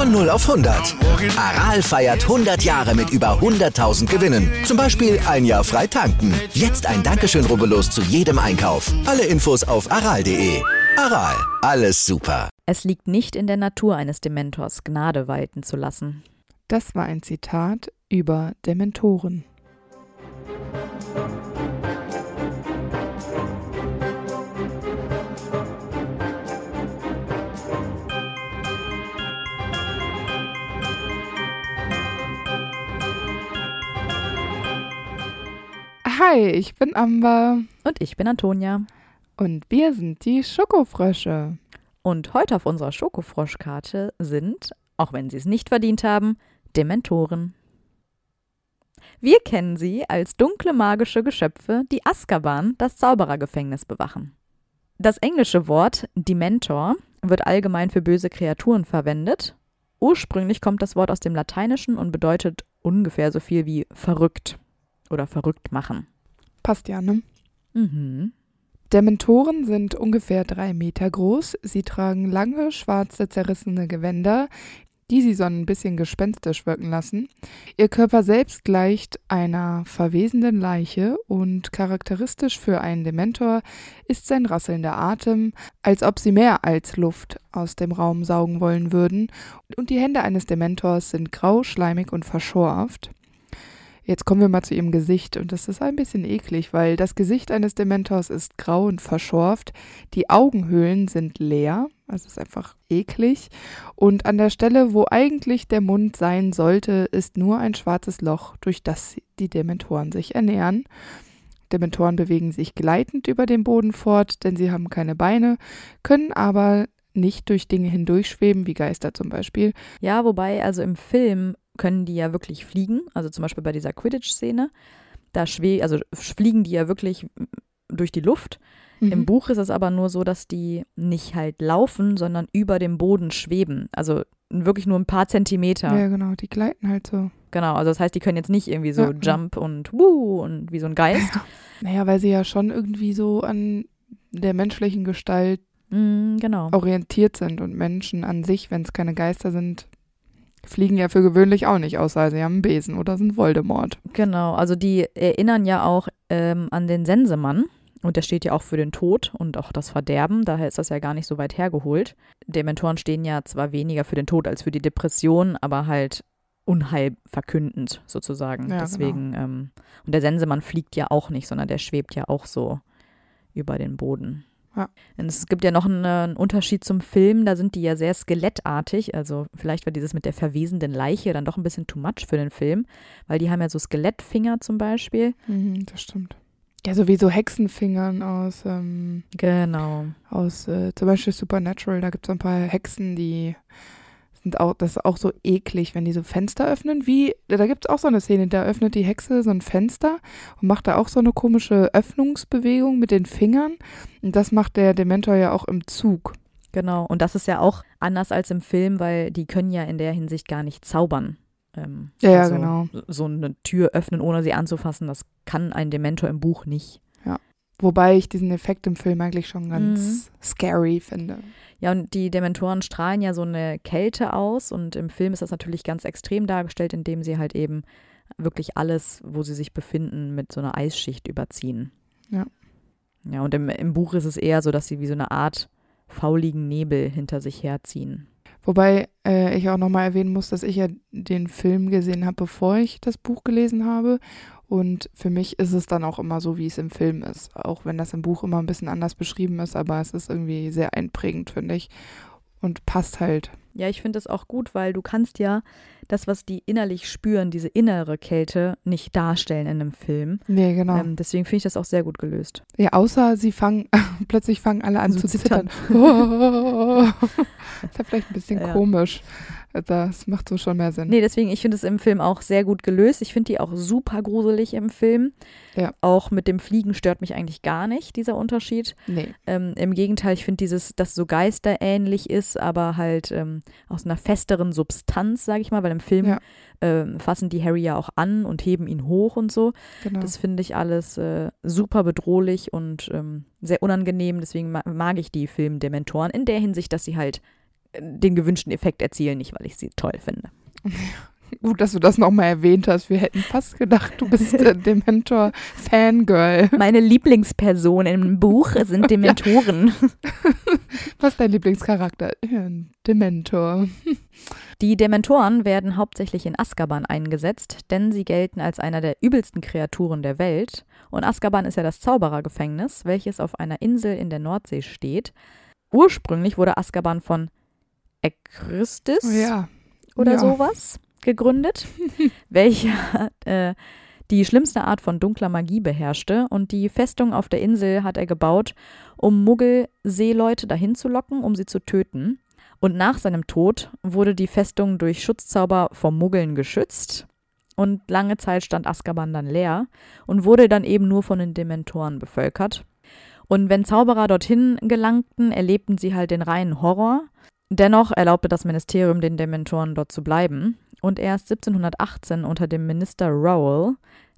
Von 0 auf 100. Aral feiert 100 Jahre mit über 100.000 Gewinnen. Zum Beispiel ein Jahr frei tanken. Jetzt ein Dankeschön, rubbellos zu jedem Einkauf. Alle Infos auf aral.de. Aral, alles super. Es liegt nicht in der Natur eines Dementors, Gnade walten zu lassen. Das war ein Zitat über Dementoren. Hi, ich bin Amber. Und ich bin Antonia. Und wir sind die Schokofrösche. Und heute auf unserer Schokofroschkarte sind, auch wenn sie es nicht verdient haben, Dementoren. Wir kennen sie als dunkle magische Geschöpfe, die Azkaban, das Zauberergefängnis, bewachen. Das englische Wort Dementor wird allgemein für böse Kreaturen verwendet. Ursprünglich kommt das Wort aus dem Lateinischen und bedeutet ungefähr so viel wie verrückt oder verrückt machen. Passt ja, ne? Mhm. Dementoren sind ungefähr drei Meter groß. Sie tragen lange, schwarze, zerrissene Gewänder, die sie so ein bisschen gespenstisch wirken lassen. Ihr Körper selbst gleicht einer verwesenden Leiche und charakteristisch für einen Dementor ist sein rasselnder Atem, als ob sie mehr als Luft aus dem Raum saugen wollen würden. Und die Hände eines Dementors sind grau, schleimig und verschorft. Jetzt kommen wir mal zu ihrem Gesicht und das ist ein bisschen eklig, weil das Gesicht eines Dementors ist grau und verschorft, die Augenhöhlen sind leer, also ist einfach eklig und an der Stelle, wo eigentlich der Mund sein sollte, ist nur ein schwarzes Loch, durch das die Dementoren sich ernähren. Dementoren bewegen sich gleitend über den Boden fort, denn sie haben keine Beine, können aber nicht durch Dinge hindurchschweben, wie Geister zum Beispiel. Ja, wobei, also im Film können die ja wirklich fliegen. Also zum Beispiel bei dieser Quidditch-Szene. Da schwe also fliegen die ja wirklich durch die Luft. Mhm. Im Buch ist es aber nur so, dass die nicht halt laufen, sondern über dem Boden schweben. Also wirklich nur ein paar Zentimeter. Ja, genau, die gleiten halt so. Genau, also das heißt, die können jetzt nicht irgendwie so ja, Jump ja. und Wuh und wie so ein Geist. Ja. Naja, weil sie ja schon irgendwie so an der menschlichen Gestalt mm, genau. orientiert sind und Menschen an sich, wenn es keine Geister sind, fliegen ja für gewöhnlich auch nicht, außer sie haben einen Besen oder sind Voldemort. Genau, also die erinnern ja auch ähm, an den Sensemann. Und der steht ja auch für den Tod und auch das Verderben, daher ist das ja gar nicht so weit hergeholt. Dementoren stehen ja zwar weniger für den Tod als für die Depression, aber halt unheilverkündend sozusagen. Ja, Deswegen, genau. ähm, und der Sensemann fliegt ja auch nicht, sondern der schwebt ja auch so über den Boden. Ja. Es gibt ja noch einen, einen, Unterschied zum Film, da sind die ja sehr skelettartig. Also vielleicht war dieses mit der verwesenden Leiche dann doch ein bisschen too much für den Film, weil die haben ja so Skelettfinger zum Beispiel. Mhm, das stimmt. Ja, so wie so Hexenfingern aus, ähm, genau. aus äh, zum Beispiel Supernatural. Da gibt es ein paar Hexen, die sind auch, das ist auch so eklig, wenn die so Fenster öffnen. Wie, da gibt es auch so eine Szene, da öffnet die Hexe so ein Fenster und macht da auch so eine komische Öffnungsbewegung mit den Fingern. Und das macht der Dementor ja auch im Zug. Genau, und das ist ja auch anders als im Film, weil die können ja in der Hinsicht gar nicht zaubern. Ähm, ja, also ja, genau. So eine Tür öffnen, ohne sie anzufassen, das kann ein Dementor im Buch nicht. Wobei ich diesen Effekt im Film eigentlich schon ganz mhm. scary finde. Ja, und die Dementoren strahlen ja so eine Kälte aus und im Film ist das natürlich ganz extrem dargestellt, indem sie halt eben wirklich alles, wo sie sich befinden, mit so einer Eisschicht überziehen. Ja. Ja, und im, im Buch ist es eher so, dass sie wie so eine Art fauligen Nebel hinter sich herziehen. Wobei äh, ich auch nochmal erwähnen muss, dass ich ja den Film gesehen habe, bevor ich das Buch gelesen habe. Und für mich ist es dann auch immer so, wie es im Film ist. Auch wenn das im Buch immer ein bisschen anders beschrieben ist, aber es ist irgendwie sehr einprägend, finde ich. Und passt halt. Ja, ich finde es auch gut, weil du kannst ja das, was die innerlich spüren, diese innere Kälte, nicht darstellen in einem Film. Nee, genau. Ähm, deswegen finde ich das auch sehr gut gelöst. ja, außer sie fangen, plötzlich fangen alle an So zu zittern. zittern. ist ja vielleicht ein bisschen Ja. komisch. Das macht so schon mehr Sinn. Nee, deswegen, ich finde es im Film auch sehr gut gelöst. Ich finde die auch super gruselig im Film. Ja. Auch mit dem Fliegen stört mich eigentlich gar nicht, dieser Unterschied. Nee. Ähm, Im Gegenteil, ich finde dieses, das so geisterähnlich ist, aber halt ähm, aus einer festeren Substanz, sage ich mal, weil im Film Ja. ähm, fassen die Harry ja auch an und heben ihn hoch und so. Genau. Das finde ich alles äh, super bedrohlich und ähm, sehr unangenehm. Deswegen ma mag ich die Filmdementoren in der Hinsicht, dass sie halt den gewünschten Effekt erzielen, nicht weil ich sie toll finde. Gut, dass du das nochmal erwähnt hast. Wir hätten fast gedacht, du bist äh, Dementor-Fangirl. Meine Lieblingsperson im Buch sind Dementoren. Was ist dein Lieblingscharakter? Dementor. Die Dementoren werden hauptsächlich in Azkaban eingesetzt, denn sie gelten als einer der übelsten Kreaturen der Welt. Und Azkaban ist ja das Zauberergefängnis, welches auf einer Insel in der Nordsee steht. Ursprünglich wurde Azkaban von Ekristis ja. oder ja. sowas gegründet, welcher äh, die schlimmste Art von dunkler Magie beherrschte. Und die Festung auf der Insel hat er gebaut, um Muggel-Seeleute dahin zu locken, um sie zu töten. Und nach seinem Tod wurde die Festung durch Schutzzauber vor Muggeln geschützt. Und lange Zeit stand Azkaban dann leer und wurde dann eben nur von den Dementoren bevölkert. Und wenn Zauberer dorthin gelangten, erlebten sie halt den reinen Horror. Dennoch erlaubte das Ministerium den Dementoren dort zu bleiben. Und erst 1718 unter dem Minister Rowell,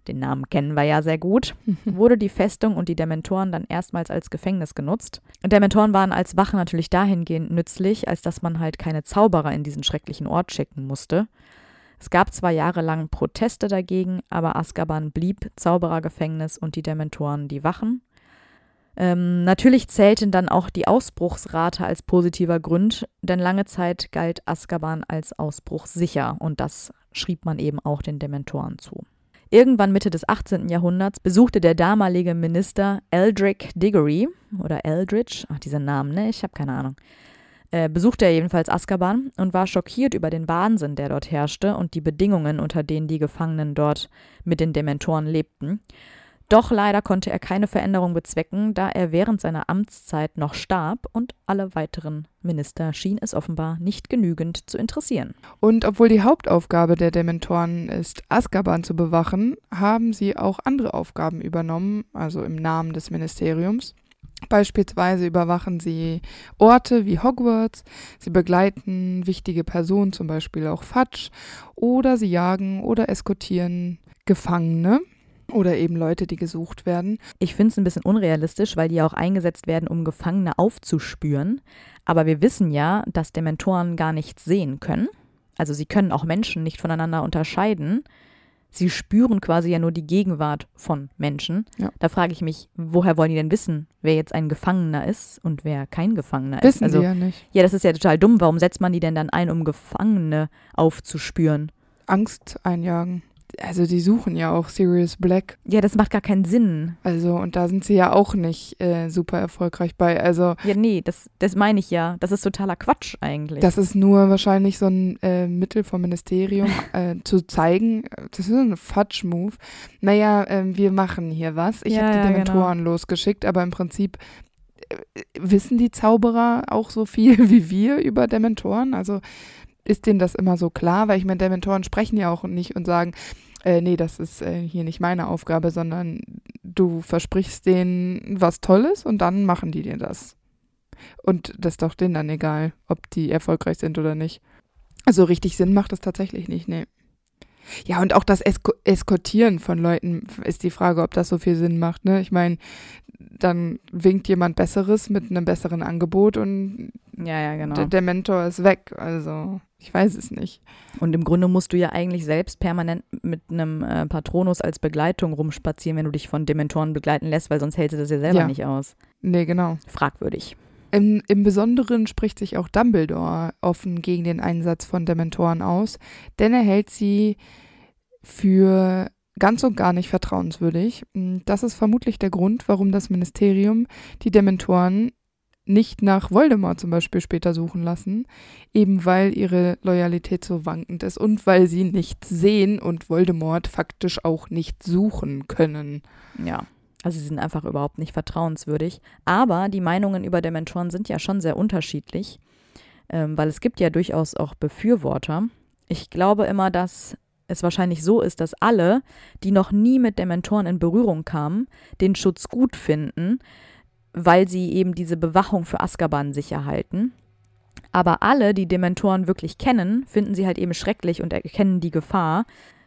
den Namen kennen wir ja sehr gut, wurde die Festung und die Dementoren dann erstmals als Gefängnis genutzt. Und Dementoren waren als Wache natürlich dahingehend nützlich, als dass man halt keine Zauberer in diesen schrecklichen Ort schicken musste. Es gab zwar jahrelang Proteste dagegen, aber Azkaban blieb Zauberergefängnis und die Dementoren die Wachen. Ähm, natürlich zählten dann auch die Ausbruchsrate als positiver Grund, denn lange Zeit galt Azkaban als ausbruchssicher und das schrieb man eben auch den Dementoren zu. Irgendwann Mitte des 18. Jahrhunderts besuchte der damalige Minister Eldrick Diggory oder Eldridge, ach diese Namen, ne, ich habe keine Ahnung, äh, besuchte er jedenfalls Azkaban und war schockiert über den Wahnsinn, der dort herrschte und die Bedingungen, unter denen die Gefangenen dort mit den Dementoren lebten. Doch leider konnte er keine Veränderung bezwecken, da er während seiner Amtszeit noch starb und alle weiteren Minister schien es offenbar nicht genügend zu interessieren. Und obwohl die Hauptaufgabe der Dementoren ist, Azkaban zu bewachen, haben sie auch andere Aufgaben übernommen, also im Namen des Ministeriums. Beispielsweise überwachen sie Orte wie Hogwarts, sie begleiten wichtige Personen, zum Beispiel auch Fudge, oder sie jagen oder eskortieren Gefangene oder eben Leute, die gesucht werden. Ich finde es ein bisschen unrealistisch, weil die auch eingesetzt werden, um Gefangene aufzuspüren. Aber wir wissen ja, dass Dementoren gar nichts sehen können. Also sie können auch Menschen nicht voneinander unterscheiden. Sie spüren quasi ja nur die Gegenwart von Menschen. Ja. Da frage ich mich, woher wollen die denn wissen, wer jetzt ein Gefangener ist und wer kein Gefangener Wissen ist? Also, sie ja nicht. ja, das ist ja total dumm. Warum setzt man die denn dann ein, um Gefangene aufzuspüren? Angst einjagen. Also die suchen ja auch Sirius Black. Ja, das macht gar keinen Sinn. Also und da sind sie ja auch nicht äh, super erfolgreich bei. Also Ja, nee, das, das meine ich ja. Das ist totaler Quatsch eigentlich. Das ist nur wahrscheinlich so ein äh, Mittel vom Ministerium äh, zu zeigen, das ist ein Fudge-Move. Naja, ähm, wir machen hier was. Ich Ja, habe die ja, Dementoren losgeschickt, aber im Prinzip äh, wissen die Zauberer auch so viel wie wir über Dementoren? Also ist denen das immer so klar? Weil ich meine, Dementoren sprechen ja auch nicht und sagen, äh, nee, das ist äh, hier nicht meine Aufgabe, sondern du versprichst denen was Tolles und dann machen die dir das. Und das ist doch denen dann egal, ob die erfolgreich sind oder nicht. Also richtig Sinn macht das tatsächlich nicht, nee. Ja, und auch das Esko Eskortieren von Leuten ist die Frage, ob das so viel Sinn macht, ne? Ich meine, dann winkt jemand Besseres mit einem besseren Angebot und ja, ja, genau. der, der Mentor ist weg. Also, ich weiß es nicht. Und im Grunde musst du ja eigentlich selbst permanent mit einem äh, Patronus als Begleitung rumspazieren, wenn du dich von Dementoren begleiten lässt, weil sonst hältst du das ja selber Ja. nicht aus. Nee, genau. Fragwürdig. Im, Im Besonderen spricht sich auch Dumbledore offen gegen den Einsatz von Dementoren aus, denn er hält sie für ganz und gar nicht vertrauenswürdig. Mm, Das ist vermutlich der Grund, warum das Ministerium die Dementoren nicht nach Voldemort zum Beispiel später suchen lassen, eben weil ihre Loyalität so wankend ist und weil sie nichts sehen und Voldemort faktisch auch nicht suchen können. Ja. Also sie sind einfach überhaupt nicht vertrauenswürdig. Aber die Meinungen über Dementoren sind ja schon sehr unterschiedlich, ähm, weil es gibt ja durchaus auch Befürworter. Ich glaube immer, dass es wahrscheinlich so ist, dass alle, die noch nie mit Dementoren in Berührung kamen, den Schutz gut finden, weil sie eben diese Bewachung für Azkaban sicher halten. Aber alle, die Dementoren wirklich kennen, finden sie halt eben schrecklich und erkennen die Gefahr,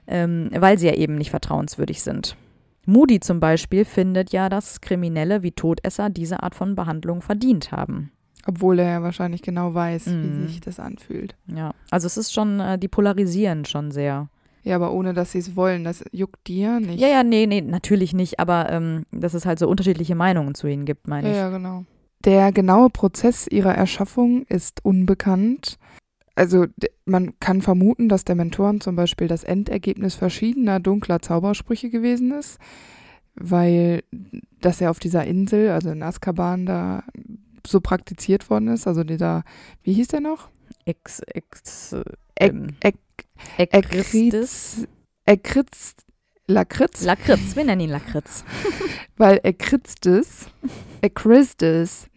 ähm, weil sie ja eben nicht vertrauenswürdig sind. Moody zum Beispiel findet ja, dass Kriminelle wie Todesser diese Art von Behandlung verdient haben. Obwohl er ja wahrscheinlich genau weiß, Mhm. wie sich das anfühlt. Ja, also es ist schon, äh, die polarisieren schon sehr. Ja, aber ohne dass sie es wollen, das juckt dir nicht. Ja, ja, nee, nee, natürlich nicht, aber ähm, dass es halt so unterschiedliche Meinungen zu ihnen gibt, meine ja, ich. ja, genau. Der genaue Prozess ihrer Erschaffung ist unbekannt. Also man kann vermuten, dass Dementoren zum Beispiel das Endergebnis verschiedener dunkler Zaubersprüche gewesen ist, weil das ja auf dieser Insel, also in Azkaban, da so praktiziert worden ist. Also dieser, wie hieß der noch? Ex, ex, Ähm, Ek- Ekristis. Ekritz, Ekritz, Lakritz, Lakritz, wir nennen ihn Lakritz. weil Ekritztes, Ekristes,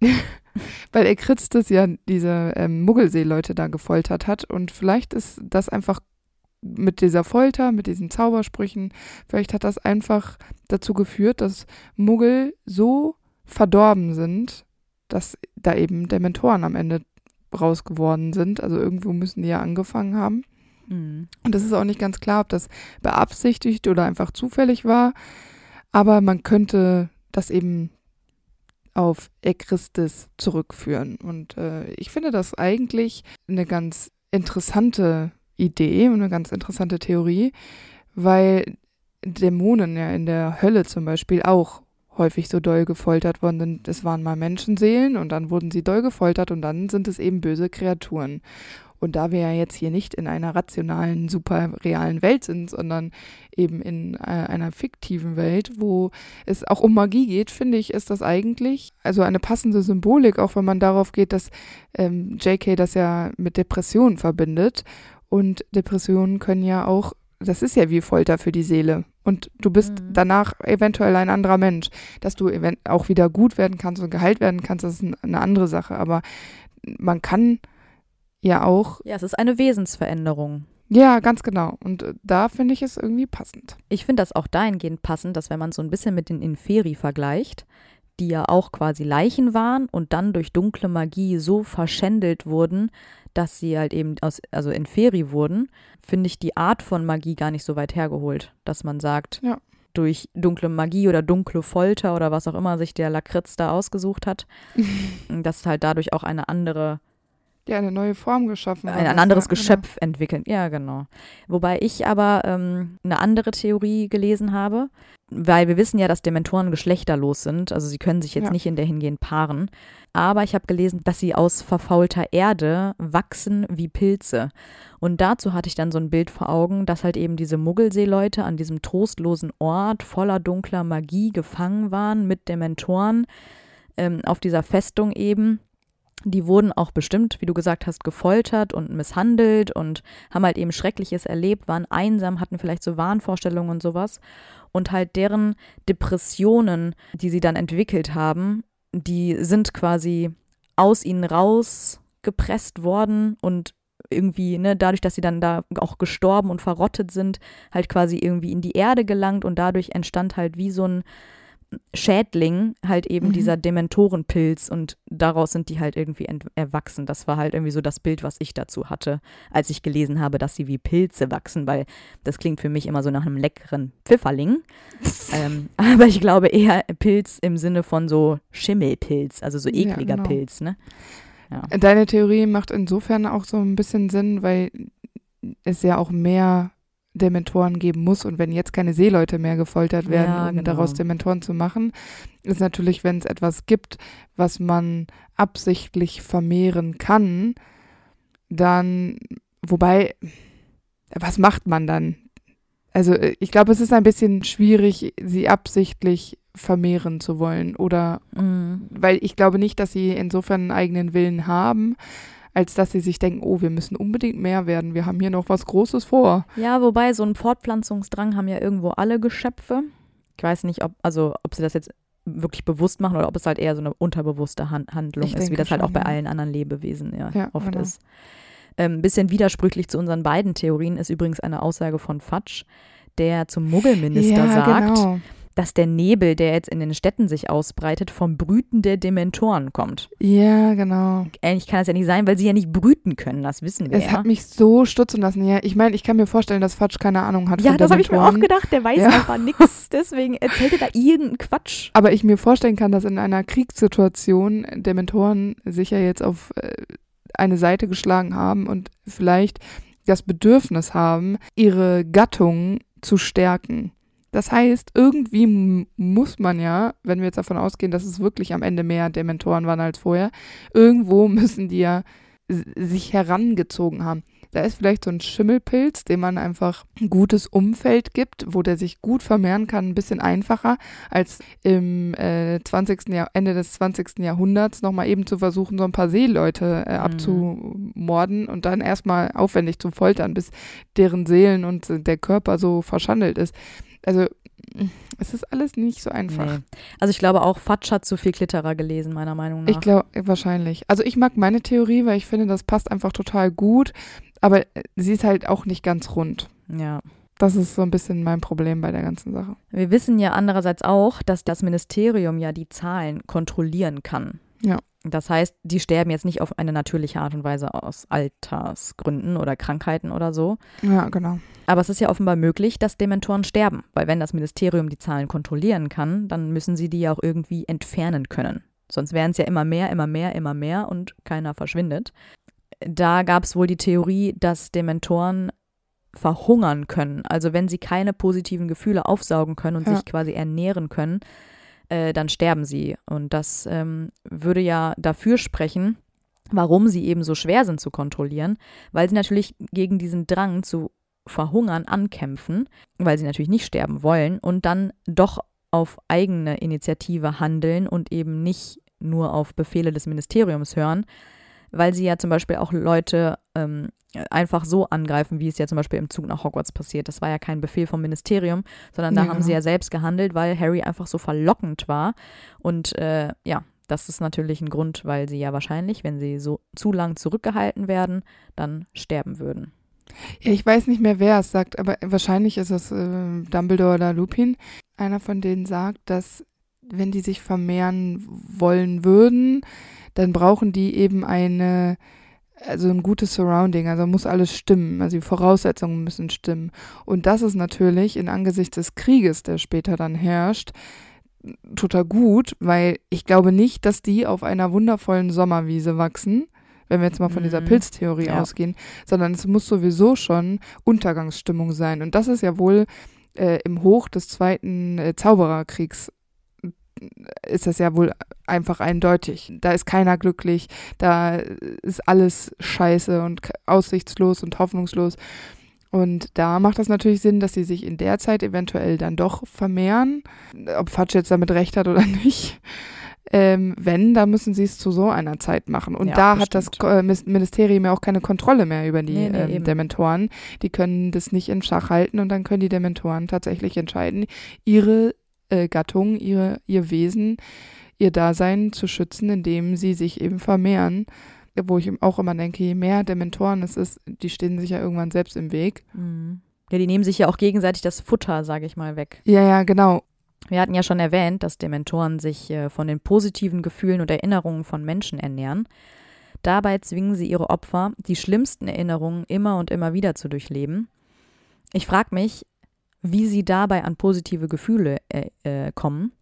weil Ekritztes ja diese ähm, Muggelseeleute da gefoltert hat und vielleicht ist das einfach mit dieser Folter, mit diesen Zaubersprüchen, vielleicht hat das einfach dazu geführt, dass Muggel so verdorben sind, dass da eben Dementoren am Ende raus geworden sind. Also irgendwo müssen die ja angefangen haben. Mhm. Und es ist auch nicht ganz klar, ob das beabsichtigt oder einfach zufällig war. Aber man könnte das eben auf Ekristis zurückführen. Und äh, ich finde das eigentlich eine ganz interessante Idee und eine ganz interessante Theorie, weil Dämonen ja in der Hölle zum Beispiel auch häufig so doll gefoltert worden sind. Es waren mal Menschenseelen und dann wurden sie doll gefoltert und dann sind es eben böse Kreaturen. Und da wir ja jetzt hier nicht in einer rationalen, super realen Welt sind, sondern eben in äh, einer fiktiven Welt, wo es auch um Magie geht, finde ich, ist das eigentlich also eine passende Symbolik, auch wenn man darauf geht, dass ähm, JK das ja mit Depressionen verbindet. Und Depressionen können ja auch, das ist ja wie Folter für die Seele. Und du bist Mhm. danach eventuell ein anderer Mensch. Dass du event auch wieder gut werden kannst und geheilt werden kannst, das ist ein- eine andere Sache. Aber man kann ja auch, Ja, es ist eine Wesensveränderung. ja, ganz genau. Und äh, da finde ich es irgendwie passend. Ich finde das auch dahingehend passend, dass wenn man so ein bisschen mit den Inferi vergleicht, die ja auch quasi Leichen waren und dann durch dunkle Magie so verschändelt wurden, dass sie halt eben aus, also Inferi wurden, finde ich die Art von Magie gar nicht so weit hergeholt, dass man sagt, Ja. durch dunkle Magie oder dunkle Folter oder was auch immer sich der Lakritz da ausgesucht hat, dass halt dadurch auch eine andere Ja, eine neue Form geschaffen. ein, ein anderes genau. Geschöpf entwickeln. Ja, genau. Wobei ich aber ähm, eine andere Theorie gelesen habe, weil wir wissen ja, dass Dementoren geschlechterlos sind. Also sie können sich jetzt Ja. nicht in der hingehen paaren. Aber ich habe gelesen, dass sie aus verfaulter Erde wachsen wie Pilze. Und dazu hatte ich dann so ein Bild vor Augen, dass halt eben diese Muggelseeleute an diesem trostlosen Ort voller dunkler Magie gefangen waren mit Dementoren ähm, auf dieser Festung eben die wurden auch bestimmt, wie du gesagt hast, gefoltert und misshandelt und haben halt eben Schreckliches erlebt, waren einsam, hatten vielleicht so Wahnvorstellungen und sowas. Und halt deren Depressionen, die sie dann entwickelt haben, die sind quasi aus ihnen rausgepresst worden und irgendwie, ne, dadurch, dass sie dann da auch gestorben und verrottet sind, halt quasi irgendwie in die Erde gelangt und dadurch entstand halt wie so ein Schädling halt eben Mhm. dieser Dementorenpilz und daraus sind die halt irgendwie erwachsen. Das war halt irgendwie so das Bild, was ich dazu hatte, als ich gelesen habe, dass sie wie Pilze wachsen, weil das klingt für mich immer so nach einem leckeren Pfifferling. ähm, aber ich glaube eher Pilz im Sinne von so Schimmelpilz, also so Ja, ekliger genau. Pilz, ne? Deine Theorie macht insofern auch so ein bisschen Sinn, weil es ja auch mehr Dementoren geben muss und wenn jetzt keine Seeleute mehr gefoltert werden, Ja, um genau. daraus Dementoren zu machen, ist natürlich, wenn es etwas gibt, was man absichtlich vermehren kann, dann, wobei, was macht man dann? Also äh, ich glaube, es ist ein bisschen schwierig, sie absichtlich vermehren zu wollen. Oder Mhm. weil ich glaube nicht, dass sie insofern einen eigenen Willen haben, als dass sie sich denken, oh, wir müssen unbedingt mehr werden. Wir haben hier noch was Großes vor. Ja, wobei so einen Fortpflanzungsdrang haben ja irgendwo alle Geschöpfe. Ich weiß nicht, ob, also, ob sie das jetzt wirklich bewusst machen oder ob es halt eher so eine unterbewusste Han Handlung Ich ist, wie das halt auch schon, bei ja. allen anderen Lebewesen ja, Ja, oft genau. ist. Ein ähm, bisschen widersprüchlich zu unseren beiden Theorien ist übrigens eine Aussage von Fatsch, der zum Muggelminister ja, sagt, genau. Dass der Nebel, der jetzt in den Städten sich ausbreitet, vom Brüten der Dementoren kommt. Ja, genau. Eigentlich kann es ja nicht sein, weil sie ja nicht brüten können, das wissen wir Es ja. hat mich so stutzen lassen. Ja, ich meine, ich kann mir vorstellen, dass Fatsch keine Ahnung hat ja, das habe ich mir auch gedacht, der weiß Ja. einfach nichts, deswegen erzählt er da irgendeinen Quatsch. Aber ich mir vorstellen kann, dass in einer Kriegssituation Dementoren sich ja jetzt auf äh, eine Seite geschlagen haben und vielleicht das Bedürfnis haben, ihre Gattung zu stärken. Das heißt, irgendwie muss man ja, wenn wir jetzt davon ausgehen, dass es wirklich am Ende mehr Dementoren waren als vorher, irgendwo müssen die ja sich herangezogen haben. Da ist vielleicht so ein Schimmelpilz, dem man einfach ein gutes Umfeld gibt, wo der sich gut vermehren kann, ein bisschen einfacher als im äh, 20. Jahr, Ende des 20. Jahrhunderts nochmal eben zu versuchen, so ein paar Seeleute äh, Mhm. abzumorden und dann erstmal aufwendig zu foltern, bis deren Seelen und äh, der Körper so verschandelt ist. Also es ist alles nicht so einfach. Nee. Also ich glaube auch, Fatsch hat zu viel Klitterer gelesen, meiner Meinung nach. Ich glaube, wahrscheinlich. Also ich mag meine Theorie, weil ich finde, das passt einfach total gut, aber äh, sie ist halt auch nicht ganz rund. ja. Das ist so ein bisschen mein Problem bei der ganzen Sache. Wir wissen ja andererseits auch, dass das Ministerium ja die Zahlen kontrollieren kann. Ja. Das heißt, die sterben jetzt nicht auf eine natürliche Art und Weise aus Altersgründen oder Krankheiten oder so. Ja, genau. Aber es ist ja offenbar möglich, dass Dementoren sterben, weil wenn das Ministerium die Zahlen kontrollieren kann, dann müssen sie die ja auch irgendwie entfernen können. Sonst wären es ja immer mehr, immer mehr, immer mehr und keiner verschwindet. Da gab es wohl die Theorie, dass Dementoren verhungern können. Also wenn sie keine positiven Gefühle aufsaugen können und Ja. sich quasi ernähren können, äh, dann sterben sie. Und das ähm, würde ja dafür sprechen, warum sie eben so schwer sind zu kontrollieren, weil sie natürlich gegen diesen Drang zu verhungern ankämpfen, weil sie natürlich nicht sterben wollen und dann doch auf eigene Initiative handeln und eben nicht nur auf Befehle des Ministeriums hören, weil sie ja zum Beispiel auch Leute ähm, einfach so angreifen, wie es ja zum Beispiel im Zug nach Hogwarts passiert. Das war ja kein Befehl vom Ministerium, sondern da Ja, haben sie genau. ja selbst gehandelt, weil Harry einfach so verlockend war. Und äh, ja, das ist natürlich ein Grund, weil sie ja wahrscheinlich, wenn sie so zu lang zurückgehalten werden, dann sterben würden. Ja, ich weiß nicht mehr, wer es sagt, aber wahrscheinlich ist es äh, Dumbledore oder Lupin. Einer von denen sagt, dass wenn die sich vermehren wollen würden, dann brauchen die eben eine, also ein gutes Surrounding, also muss alles stimmen, also die Voraussetzungen müssen stimmen. Und das ist natürlich in Angesicht des Krieges, der später dann herrscht, total gut, weil ich glaube nicht, dass die auf einer wundervollen Sommerwiese wachsen, wenn wir jetzt mal von dieser Mhm. Pilztheorie Ja. ausgehen, sondern es muss sowieso schon Untergangsstimmung sein. Und das ist ja wohl äh, im Hoch des zweiten äh, Zaubererkriegs ist das ja wohl einfach eindeutig. Da ist keiner glücklich, da ist alles scheiße und aussichtslos und hoffnungslos. Und da macht das natürlich Sinn, dass sie sich in der Zeit eventuell dann doch vermehren. Ob Fatsch jetzt damit recht hat oder nicht. Ähm, wenn, dann müssen sie es zu so einer Zeit machen. Und Ja, da hat das bestimmt. Äh, Ministerium ja auch keine Kontrolle mehr über die Nee, nee, ähm. Dementoren. Die können das nicht in Schach halten und dann können die Dementoren tatsächlich entscheiden, ihre äh, Gattung, ihre, ihr Wesen, ihr Dasein zu schützen, indem sie sich eben vermehren. Wo ich auch immer denke, je mehr Dementoren es ist, die stehen sich ja irgendwann selbst im Weg. Mhm. Ja, die nehmen sich ja auch gegenseitig das Futter, sage ich mal, weg. Ja, ja, genau. Wir hatten ja schon erwähnt, dass Dementoren sich äh, von den positiven Gefühlen und Erinnerungen von Menschen ernähren. Dabei zwingen sie ihre Opfer, die schlimmsten Erinnerungen immer und immer wieder zu durchleben. Ich frage mich, wie sie dabei an positive Gefühle äh, äh, kommen.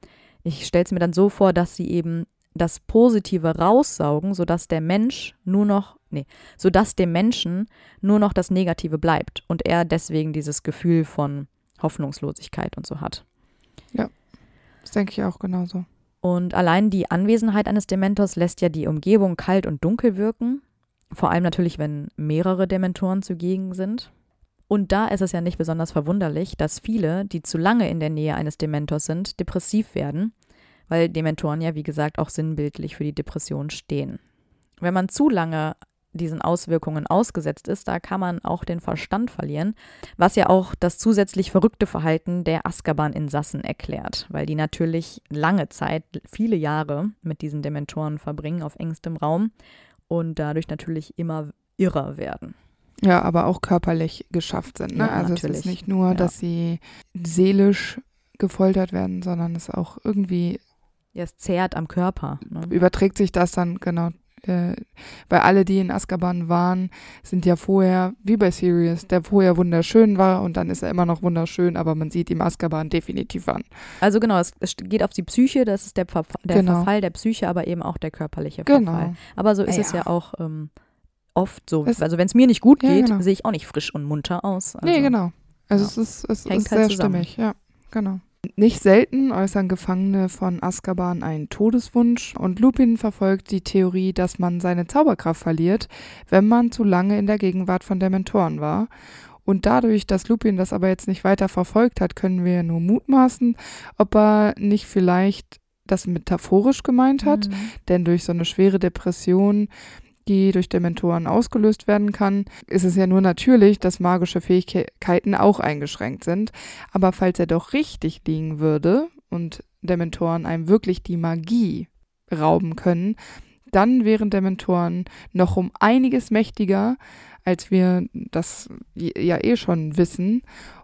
Ich stelle es mir dann so vor, dass sie eben das Positive raussaugen, sodass der Mensch nur noch, nee, sodass dem Menschen nur noch das Negative bleibt und er deswegen dieses Gefühl von Hoffnungslosigkeit und so hat. Das denke ich auch genauso. Und allein die Anwesenheit eines Dementors lässt ja die Umgebung kalt und dunkel wirken. Vor allem natürlich, wenn mehrere Dementoren zugegen sind. Und da ist es ja nicht besonders verwunderlich, dass viele, die zu lange in der Nähe eines Dementors sind, depressiv werden, weil Dementoren ja, wie gesagt, auch sinnbildlich für die Depression stehen. Wenn man zu lange diesen Auswirkungen ausgesetzt ist, da kann man auch den Verstand verlieren, was ja auch das zusätzlich verrückte Verhalten der Azkaban-Insassen erklärt, weil die natürlich lange Zeit, viele Jahre mit diesen Dementoren verbringen auf engstem Raum und dadurch natürlich immer irrer werden. Ja, aber auch körperlich geschafft sind. Ne? Ja, also natürlich. es ist nicht nur, Ja. dass sie seelisch gefoltert werden, sondern es auch irgendwie Ja, es zehrt am Körper. Ne? überträgt sich das dann genau. Äh, weil alle, die in Azkaban waren, sind ja vorher, wie bei Sirius, der vorher wunderschön war und dann ist er immer noch wunderschön, aber man sieht ihm Azkaban definitiv an. Also genau, es, es geht auf die Psyche, das ist der, Verf der Genau. Verfall der Psyche, aber eben auch der körperliche Genau. Verfall. Aber so ist es Ja. ja auch ähm, oft so. Es- also wenn es mir nicht gut Ja, geht, genau. sehe ich auch nicht frisch und munter aus. Also, nee, genau. Also ja. es ist, es Hängt ist halt sehr zusammen. stimmig, ja, genau. Nicht selten äußern Gefangene von Azkaban einen Todeswunsch und Lupin verfolgt die Theorie, dass man seine Zauberkraft verliert, wenn man zu lange in der Gegenwart von Dementoren war. Und dadurch, dass Lupin das aber jetzt nicht weiter verfolgt hat, können wir nur mutmaßen, ob er nicht vielleicht das metaphorisch gemeint hat, Mhm. denn durch so eine schwere Depression, die durch Dementoren ausgelöst werden kann, ist es ja nur natürlich, dass magische Fähigkeiten auch eingeschränkt sind. Aber falls er doch richtig liegen würde und Dementoren einem wirklich die Magie rauben können, dann wären Dementoren noch um einiges mächtiger, als wir das ja eh schon wissen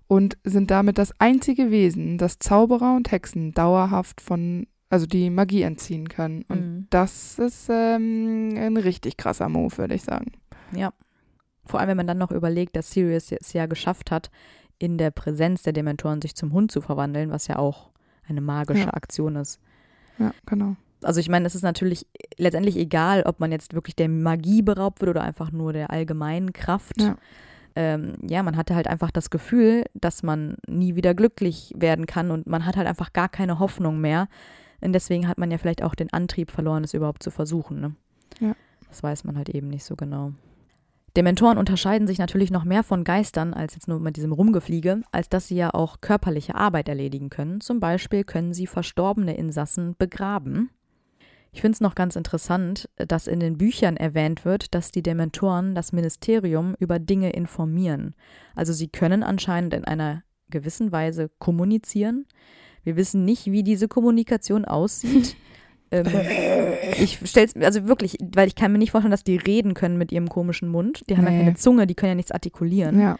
und sind damit das einzige Wesen, das Zauberer und Hexen dauerhaft von, also die Magie entziehen können. Und Mhm. das ist ähm, ein richtig krasser Move, würde ich sagen. Ja. Vor allem, wenn man dann noch überlegt, dass Sirius es ja geschafft hat, in der Präsenz der Dementoren sich zum Hund zu verwandeln, was ja auch eine magische Ja. Aktion ist. Ja, genau. Also ich meine, es ist natürlich letztendlich egal, ob man jetzt wirklich der Magie beraubt wird oder einfach nur der allgemeinen Kraft. Ja. Ähm, ja, man hatte halt einfach das Gefühl, dass man nie wieder glücklich werden kann und man hat halt einfach gar keine Hoffnung mehr. Und deswegen hat man ja vielleicht auch den Antrieb verloren, es überhaupt zu versuchen. Ne? Ja. Das weiß man halt eben nicht so genau. Dementoren unterscheiden sich natürlich noch mehr von Geistern als jetzt nur mit diesem Rumgefliege, als dass sie ja auch körperliche Arbeit erledigen können. Zum Beispiel können sie verstorbene Insassen begraben. Ich finde es noch ganz interessant, dass in den Büchern erwähnt wird, dass die Dementoren das Ministerium über Dinge informieren. Also sie können anscheinend in einer gewissen Weise kommunizieren. Wir wissen nicht, wie diese Kommunikation aussieht. ähm, ich stell's also wirklich, weil ich kann mir nicht vorstellen, dass die reden können mit ihrem komischen Mund. Die haben ja Nee. keine Zunge, die können ja nichts artikulieren. Ja.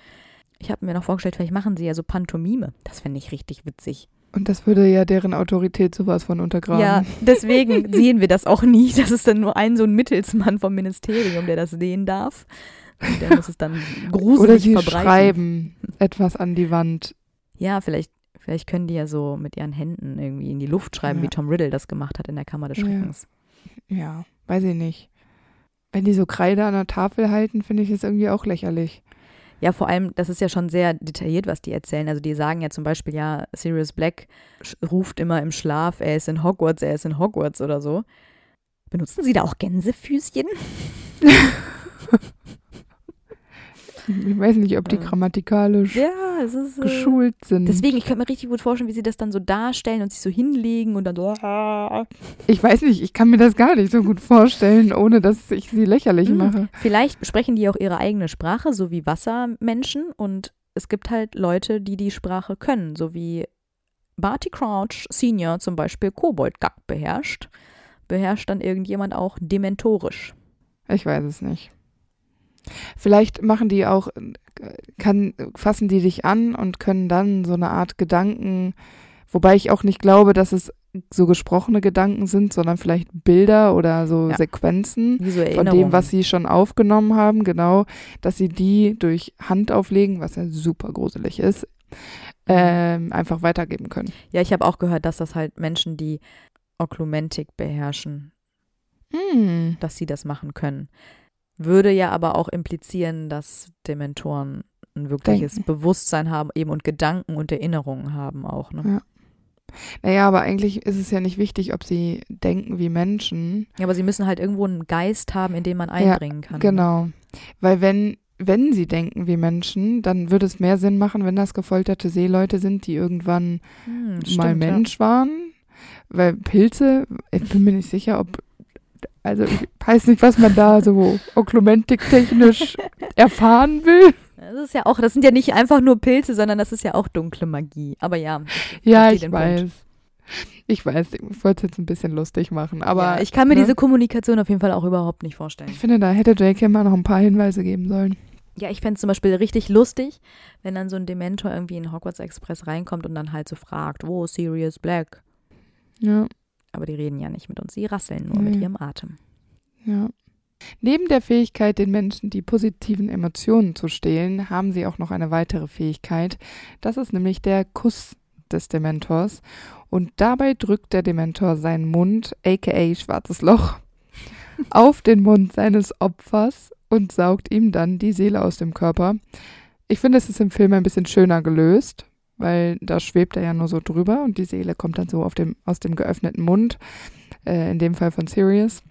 Ich habe mir noch vorgestellt, vielleicht machen sie ja so Pantomime. Das fände ich richtig witzig. Und das würde ja deren Autorität sowas von untergraben. Ja, deswegen sehen wir das auch nie. Das ist dann nur ein so ein Mittelsmann vom Ministerium, der das sehen darf. Und der muss es dann gruselig Oder sie verbreiten. schreiben etwas an die Wand. Ja, vielleicht, vielleicht können die ja so mit ihren Händen irgendwie in die Luft schreiben, Ja. wie Tom Riddle das gemacht hat in der Kammer des Ja. Schreckens. Ja, weiß ich nicht. Wenn die so Kreide an der Tafel halten, finde ich das irgendwie auch lächerlich. Ja, vor allem, das ist ja schon sehr detailliert, was die erzählen. Also die sagen ja zum Beispiel, ja, Sirius Black ruft immer im Schlaf, er ist in Hogwarts, er ist in Hogwarts oder so. Benutzen sie da auch Gänsefüßchen? Ich weiß nicht, ob die grammatikalisch Ja, es ist. Äh, geschult sind. deswegen, ich könnte mir richtig gut vorstellen, wie sie das dann so darstellen und sich so hinlegen und dann so. Ich weiß nicht, ich kann mir das gar nicht so gut vorstellen, ohne dass ich sie lächerlich Mhm. mache. Vielleicht sprechen die auch ihre eigene Sprache, so wie Wassermenschen. Und es gibt halt Leute, die die Sprache können, so wie Barty Crouch Senior zum Beispiel Koboldgag beherrscht. Beherrscht dann irgendjemand auch Dementorisch. Ich weiß es nicht. Vielleicht machen die auch, kann, fassen die dich an und können dann so eine Art Gedanken, wobei ich auch nicht glaube, dass es so gesprochene Gedanken sind, sondern vielleicht Bilder oder so Ja. Sequenzen so von dem, was sie schon aufgenommen haben, genau, dass sie die durch Hand auflegen, was ja super gruselig ist, ähm, einfach weitergeben können. ja, ich habe auch gehört, dass das halt Menschen, die Oklumentik beherrschen, Hm. dass sie das machen können. Würde ja aber auch implizieren, dass Dementoren ein wirkliches Denken. Bewusstsein haben eben und Gedanken und Erinnerungen haben auch. Ne? Ja. Naja, aber eigentlich ist es ja nicht wichtig, ob sie denken wie Menschen. Ja, aber sie müssen halt irgendwo einen Geist haben, in den man einbringen kann. Genau. Weil wenn wenn sie denken wie Menschen, dann würde es mehr Sinn machen, wenn das gefolterte Seeleute sind, die irgendwann Hm, mal stimmt, ja. Mensch waren. Weil Pilze, ich bin mir nicht sicher, ob, also ich weiß nicht, was man da so oklumentik-technisch erfahren will. Das ist ja auch, das sind ja nicht einfach nur Pilze, sondern das ist ja auch dunkle Magie. Aber ja, Ja, ich weiß. Punkt. Ich weiß, ich wollte es jetzt ein bisschen lustig machen, aber ja, ich kann mir ne, diese Kommunikation auf jeden Fall auch überhaupt nicht vorstellen. ich finde, da hätte J.K. mal noch ein paar Hinweise geben sollen. Ja, ich fände es zum Beispiel richtig lustig, wenn dann so ein Dementor irgendwie in Hogwarts Express reinkommt und dann halt so fragt, wo Sirius Black? Ja, Aber die reden ja nicht mit uns, sie rasseln nur mit Nee. ihrem Atem. ja. Neben der Fähigkeit, den Menschen die positiven Emotionen zu stehlen, haben sie auch noch eine weitere Fähigkeit. Das ist nämlich der Kuss des Dementors. Und dabei drückt der Dementor seinen Mund, aka schwarzes Loch, auf den Mund seines Opfers und saugt ihm dann die Seele aus dem Körper. Ich finde, es ist im Film ein bisschen schöner gelöst, weil da schwebt er ja nur so drüber und die Seele kommt dann so dem, aus dem geöffneten Mund, äh, in dem Fall von Sirius.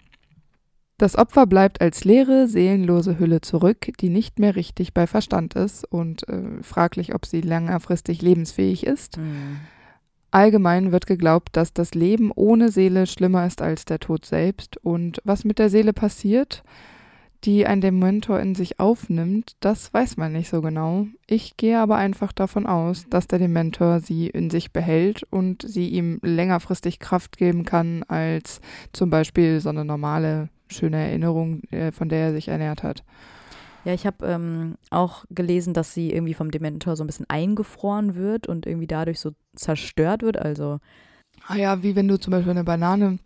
Das Opfer bleibt als leere, seelenlose Hülle zurück, die nicht mehr richtig bei Verstand ist und äh, fraglich, ob sie längerfristig lebensfähig ist. Hm. Allgemein wird geglaubt, dass das Leben ohne Seele schlimmer ist als der Tod selbst. Und was mit der Seele passiert, die ein Dementor in sich aufnimmt, das weiß man nicht so genau. Ich gehe aber einfach davon aus, dass der Dementor sie in sich behält und sie ihm längerfristig Kraft geben kann als zum Beispiel so eine normale, schöne Erinnerung, äh, von der er sich ernährt hat. Ja, ich habe ähm, auch gelesen, dass sie irgendwie vom Dementor so ein bisschen eingefroren wird und irgendwie dadurch so zerstört wird. Also, Ah ja, wie wenn du zum Beispiel eine Banane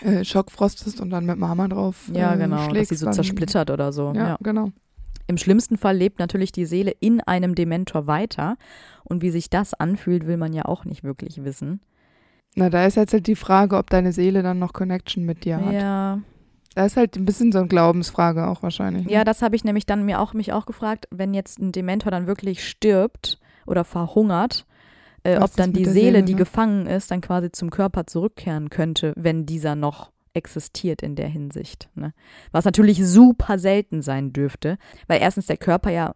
äh, schockfrostest und dann mit Hammer drauf ja, äh, genau, dass schlägst, sie so zersplittert oder so. Ja, ja. genau. Im schlimmsten Fall lebt natürlich die Seele in einem Dementor weiter. Und wie sich das anfühlt, will man ja auch nicht wirklich wissen. Na, da ist jetzt halt die Frage, ob deine Seele dann noch Connection mit dir hat. Ja, Da ist halt ein bisschen so eine Glaubensfrage auch wahrscheinlich. Ne? ja das habe ich nämlich dann mir auch, mich auch gefragt, wenn jetzt ein Dementor dann wirklich stirbt oder verhungert, äh, ob dann die Seele, Seele, die ne? gefangen ist, dann quasi zum Körper zurückkehren könnte, wenn dieser noch existiert in der Hinsicht. Ne? Was natürlich super selten sein dürfte, weil erstens der Körper ja,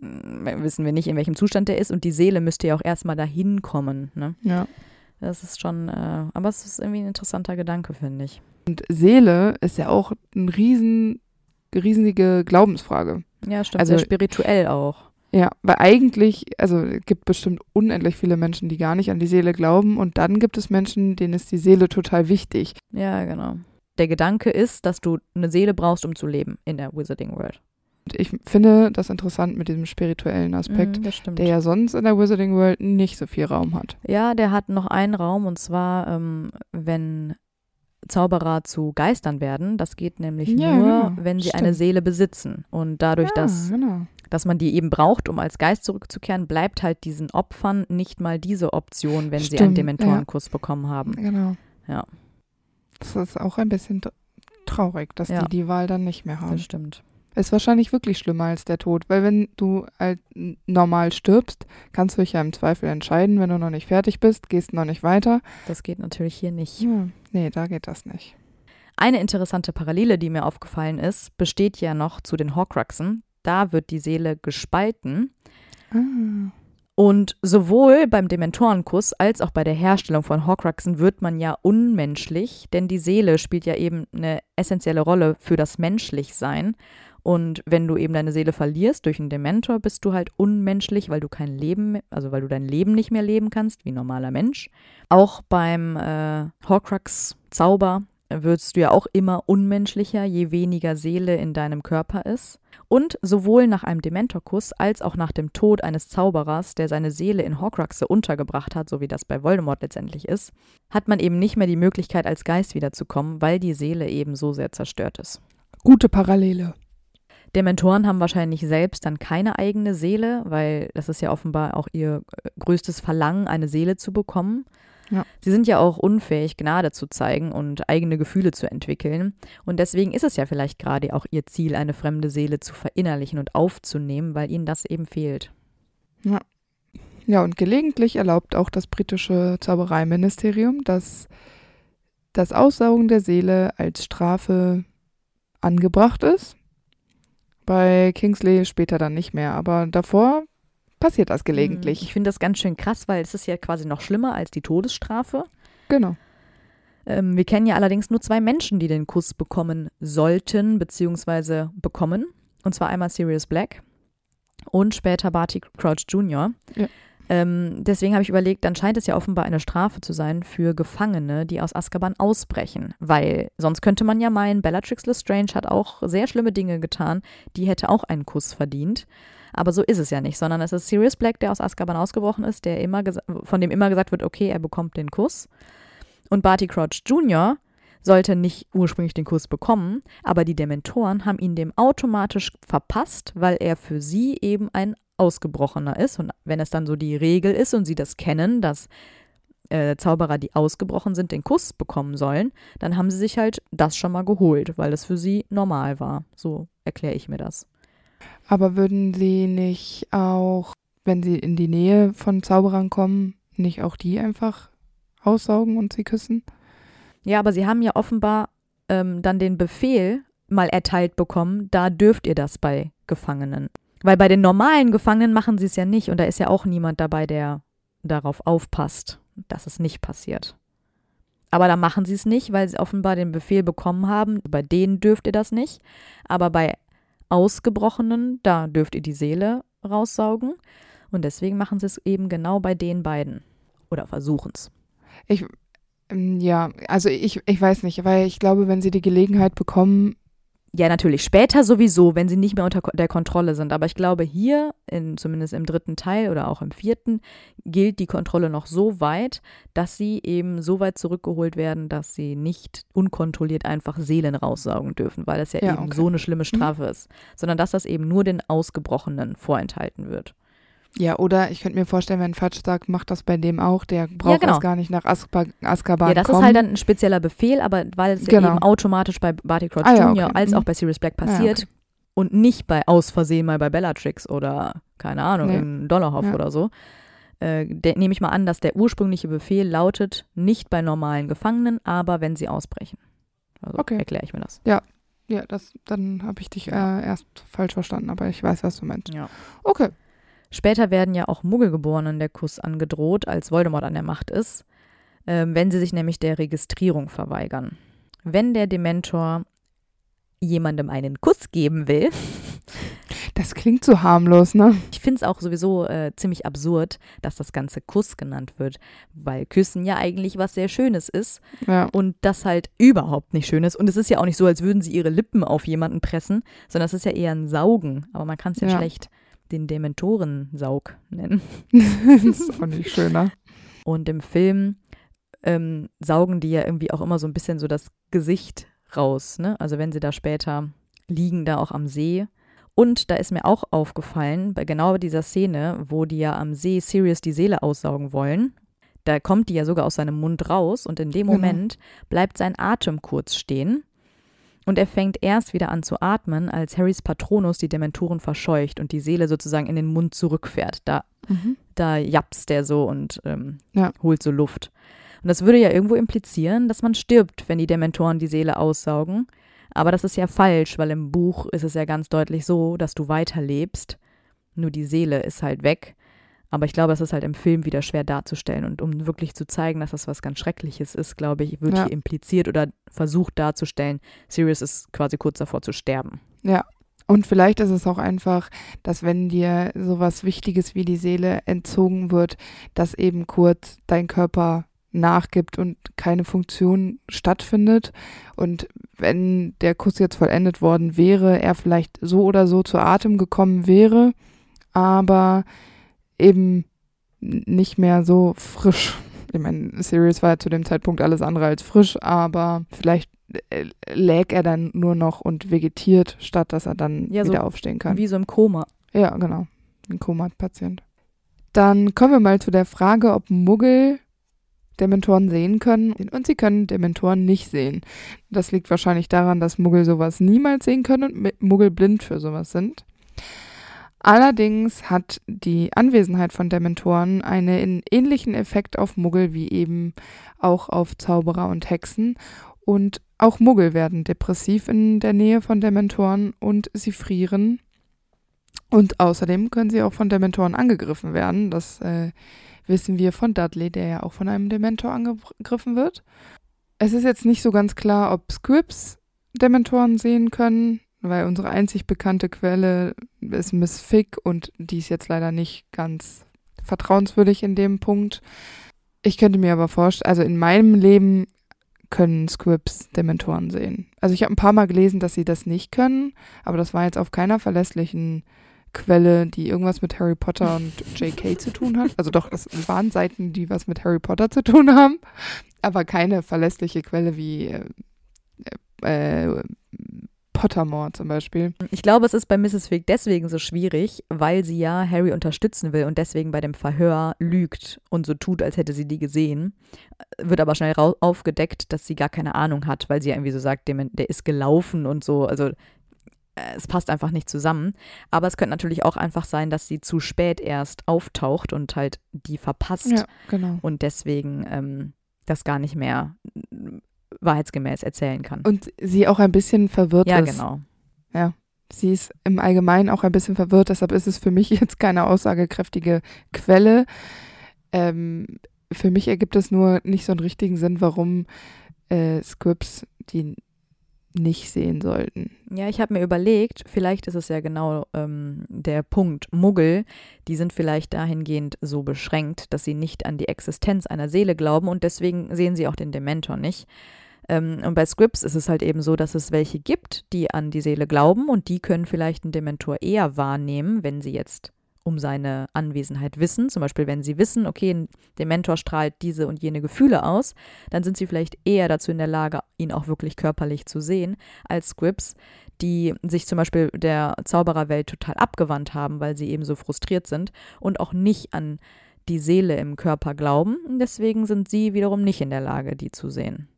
mh, wissen wir nicht, in welchem Zustand der ist und die Seele müsste ja auch erstmal dahin kommen. Ne? ja. Das ist schon, äh, aber es ist irgendwie ein interessanter Gedanke, finde ich. Und Seele ist ja auch eine riesen, riesige Glaubensfrage. Ja, stimmt, Also- spirituell auch. Ja, weil eigentlich, also es gibt bestimmt unendlich viele Menschen, die gar nicht an die Seele glauben und dann gibt es Menschen, denen ist die Seele total wichtig. Ja, genau. Der Gedanke ist, dass du eine Seele brauchst, um zu leben in der Wizarding World. Ich finde das interessant mit diesem spirituellen Aspekt, stimmt. der ja sonst in der Wizarding World nicht so viel Raum hat. Ja, der hat noch einen Raum und zwar, ähm, wenn Zauberer zu Geistern werden. Das geht nämlich Ja, nur, genau. wenn sie Stimmt. eine Seele besitzen. Und dadurch, ja, dass, genau. Dass man die eben braucht, um als Geist zurückzukehren, bleibt halt diesen Opfern nicht mal diese Option, wenn sie einen Stimmt, Dementorenkuss bekommen haben. Genau. Ja. Das ist auch ein bisschen tr- traurig, dass Ja. die die Wahl dann nicht mehr haben. Das stimmt. Ist wahrscheinlich wirklich schlimmer als der Tod, weil wenn du halt normal stirbst, kannst du dich ja im Zweifel entscheiden, wenn du noch nicht fertig bist, gehst noch nicht weiter. Das geht natürlich hier nicht. Ja, nee, da geht das nicht. Eine interessante Parallele, die mir aufgefallen ist, besteht ja noch zu den Horcruxen. Da wird die Seele gespalten. Ah, Und sowohl beim Dementorenkuss als auch bei der Herstellung von Horcruxen wird man ja unmenschlich, denn die Seele spielt ja eben eine essentielle Rolle für das Menschlichsein. Und wenn du eben deine Seele verlierst durch einen Dementor, bist du halt unmenschlich, weil du kein Leben, also weil du dein Leben nicht mehr leben kannst, wie ein normaler Mensch. Auch beim äh, Horcrux-Zauber wirst du ja auch immer unmenschlicher, je weniger Seele in deinem Körper ist. Und sowohl nach einem Dementorkuss als auch nach dem Tod eines Zauberers, der seine Seele in Horcruxe untergebracht hat, so wie das bei Voldemort letztendlich ist, hat man eben nicht mehr die Möglichkeit, als Geist wiederzukommen, weil die Seele eben so sehr zerstört ist. gute Parallele. Dementoren haben wahrscheinlich selbst dann keine eigene Seele, weil das ist ja offenbar auch ihr äh, größtes Verlangen, eine Seele zu bekommen. Ja. Sie sind ja auch unfähig, Gnade zu zeigen und eigene Gefühle zu entwickeln. Und deswegen ist es ja vielleicht gerade auch ihr Ziel, eine fremde Seele zu verinnerlichen und aufzunehmen, weil ihnen das eben fehlt. Ja, und gelegentlich erlaubt auch das britische Zaubereiministerium, dass das Aussaugen der Seele als Strafe angebracht ist. Bei Kingsley später dann nicht mehr, aber davor passiert das Ich gelegentlich. finde das ganz schön krass, weil es ist ja quasi noch schlimmer als die Todesstrafe. Genau. Ähm, wir kennen ja allerdings nur zwei Menschen, die den Kuss bekommen sollten, beziehungsweise bekommen. Und zwar einmal Sirius Black und später Barty Crouch Jr. Ja. Ähm, deswegen habe ich überlegt, dann scheint es ja offenbar eine Strafe zu sein für Gefangene, die aus Azkaban ausbrechen. Weil sonst könnte man ja meinen, Bellatrix Lestrange hat auch sehr schlimme Dinge getan, die hätte auch einen Kuss verdient. Aber so ist es ja nicht, sondern es ist Sirius Black, der aus Azkaban ausgebrochen ist, der immer von dem immer gesagt wird, okay, er bekommt den Kuss. Und Barty Crouch Jr. sollte nicht ursprünglich den Kuss bekommen, aber die Dementoren haben ihn dem automatisch verpasst, weil er für sie eben ein Ausgebrochener ist. Und wenn es dann so die Regel ist und sie das kennen, dass äh, Zauberer, die ausgebrochen sind, den Kuss bekommen sollen, dann haben sie sich halt das schon mal geholt, weil es für sie normal war. So erkläre ich mir das. Aber würden sie nicht auch, wenn sie in die Nähe von Zauberern kommen, nicht auch die einfach aussaugen und sie küssen? Ja, aber sie haben ja offenbar ähm, dann den Befehl mal erteilt bekommen, da dürft ihr das bei Gefangenen. Weil bei den normalen Gefangenen machen sie es ja nicht und da ist ja auch niemand dabei, der darauf aufpasst, dass es nicht passiert. Aber da machen sie es nicht, weil sie offenbar den Befehl bekommen haben, bei denen dürft ihr das nicht. Aber bei Ausgebrochenen, da dürft ihr die Seele raussaugen. Und deswegen machen sie es eben genau bei den beiden. Oder versuchen es. Ich, ja, also ich, ich weiß nicht, weil ich glaube, wenn sie die Gelegenheit bekommen, Ja, natürlich. Später sowieso, wenn sie nicht mehr unter der Kontrolle sind. Aber ich glaube, hier, in, zumindest im dritten Teil oder auch im vierten, gilt die Kontrolle noch so weit, dass sie eben so weit zurückgeholt werden, dass sie nicht unkontrolliert einfach Seelen raussaugen dürfen, weil das ja, Ja, eben okay. so eine schlimme Strafe ist. Sondern dass das eben nur den Ausgebrochenen vorenthalten wird. Ja, oder ich könnte mir vorstellen, wenn Fatsch sagt, macht das bei dem auch, der braucht genau. erst gar nicht nach Azka Azkaban ja, das kommen. ist halt dann ein spezieller Befehl, aber weil es Genau. ja eben automatisch bei Barty Crouch Ah, ja, Jr. okay. als Mhm. auch bei Sirius Black Ah, ja, passiert okay. und nicht bei aus Versehen mal bei Bellatrix oder keine Ahnung, Nee. im Dollarhof Ja. oder so. Äh, Nehme ich mal an, dass der ursprüngliche Befehl lautet, nicht bei normalen Gefangenen, aber wenn sie ausbrechen. Also Okay. erkläre ich mir das. Ja, das, dann habe ich dich äh, erst falsch verstanden, aber ich weiß, was du meinst. Ja. Okay. Später werden ja auch Muggelgeborenen der Kuss angedroht, als Voldemort an der Macht ist, ähm, wenn sie sich nämlich der Registrierung verweigern. Wenn der Dementor jemandem einen Kuss geben will, Das klingt so harmlos, ne? ich finde es auch sowieso äh, ziemlich absurd, dass das Ganze Kuss genannt wird, weil Küssen ja eigentlich was sehr Schönes ist Ja. und das halt überhaupt nicht schön ist. Und es ist ja auch nicht so, als würden sie ihre Lippen auf jemanden pressen, sondern es ist ja eher ein Saugen. Aber man kann es ja, Ja. schlecht den Dementorensaug nennen. das ist auch nicht schöner. Und im Film ähm, saugen die ja irgendwie auch immer so ein bisschen so das Gesicht raus, ne? Also wenn sie da später liegen, da auch am See. Und da ist mir auch aufgefallen, bei genau dieser Szene, wo die ja am See Sirius die Seele aussaugen wollen, da kommt die ja sogar aus seinem Mund raus und in dem Genau. Moment bleibt sein Atem kurz stehen. Und er fängt erst wieder an zu atmen, als Harrys Patronus die Dementoren verscheucht und die Seele sozusagen in den Mund zurückfährt. Da Mhm. da japst der so und ähm, Ja. holt so Luft. Und das würde ja irgendwo implizieren, dass man stirbt, wenn die Dementoren die Seele aussaugen. Aber das ist ja falsch, weil im Buch ist es ja ganz deutlich so, dass du weiterlebst. Nur die Seele ist halt weg. Aber ich glaube, das ist halt im Film wieder schwer darzustellen. Und um wirklich zu zeigen, dass das was ganz Schreckliches ist, glaube ich, wird Ja. hier impliziert oder versucht darzustellen, Sirius ist quasi kurz davor zu sterben. Ja. Und vielleicht ist es auch einfach, dass wenn dir sowas Wichtiges wie die Seele entzogen wird, dass eben kurz dein Körper nachgibt und keine Funktion stattfindet. Und wenn der Kuss jetzt vollendet worden wäre, er vielleicht so oder so zu Atem gekommen wäre, aber eben nicht mehr so frisch. Ich meine, Sirius war ja zu dem Zeitpunkt alles andere als frisch, aber vielleicht äh, läg er dann nur noch und vegetiert, statt dass er dann Ja, so wieder aufstehen kann. Wie so im Koma. Ja, genau. Ein Komat-Patient. Dann kommen wir mal zu der Frage, ob Muggel Dementoren sehen können. Und sie können Dementoren nicht sehen. Das liegt wahrscheinlich daran, dass Muggel sowas niemals sehen können und Muggel blind für sowas sind. Allerdings hat die Anwesenheit von Dementoren einen ähnlichen Effekt auf Muggel wie eben auch auf Zauberer und Hexen. Und Auch Muggel werden depressiv in der Nähe von Dementoren und sie frieren. Und außerdem können sie auch von Dementoren angegriffen werden. Das äh, wissen wir von Dudley, der ja auch von einem Dementor angegriffen wird. Es ist jetzt nicht so ganz klar, ob Scripps Dementoren sehen können, weil unsere einzig bekannte Quelle ist Miss Fick und die ist jetzt leider nicht ganz vertrauenswürdig in dem Punkt. Ich könnte mir aber vorstellen, also in meinem Leben können Scripps Dementoren sehen. Also ich habe ein paar Mal gelesen, dass sie das nicht können, aber das war jetzt auf keiner verlässlichen Quelle, die irgendwas mit Harry Potter und J.K. zu tun hat. Also doch, das waren Seiten, die was mit Harry Potter zu tun haben, aber keine verlässliche Quelle wie äh, äh, Pottermore zum Beispiel. Ich glaube, es ist bei Mrs. Fig deswegen so schwierig, weil sie ja Harry unterstützen will und deswegen bei dem Verhör lügt und so tut, als hätte sie die gesehen. Wird aber schnell aufgedeckt, dass sie gar keine Ahnung hat, weil sie ja irgendwie so sagt, der, der ist gelaufen und so. Also äh, es passt einfach nicht zusammen. Aber es könnte natürlich auch einfach sein, dass sie zu spät erst auftaucht und halt die verpasst. Ja, genau. Und deswegen ähm, das gar nicht mehr wahrheitsgemäß erzählen kann. Und sie auch ein bisschen verwirrt ja, ist. Ja, genau. Ja. Sie ist im Allgemeinen auch ein bisschen verwirrt, deshalb ist es für mich jetzt keine aussagekräftige Quelle. Ähm, für mich ergibt es nur nicht so einen richtigen Sinn, warum äh, Scripps die nicht sehen sollten. Ja, ich habe mir überlegt, vielleicht ist es ja genau ähm, der Punkt. Muggel, die sind vielleicht dahingehend so beschränkt, dass sie nicht an die Existenz einer Seele glauben und deswegen sehen sie auch den Dementor nicht. Ähm, und bei Scripps ist es halt eben so, dass es welche gibt, die an die Seele glauben und die können vielleicht einen Dementor eher wahrnehmen, wenn sie jetzt um seine Anwesenheit wissen. Zum Beispiel, wenn sie wissen, okay, der Mentor strahlt diese und jene Gefühle aus, dann sind sie vielleicht eher dazu in der Lage, ihn auch wirklich körperlich zu sehen, als Scripps, die sich zum Beispiel der Zaubererwelt total abgewandt haben, weil sie eben so frustriert sind und auch nicht an die Seele im Körper glauben. Deswegen sind sie wiederum nicht in der Lage, die zu sehen.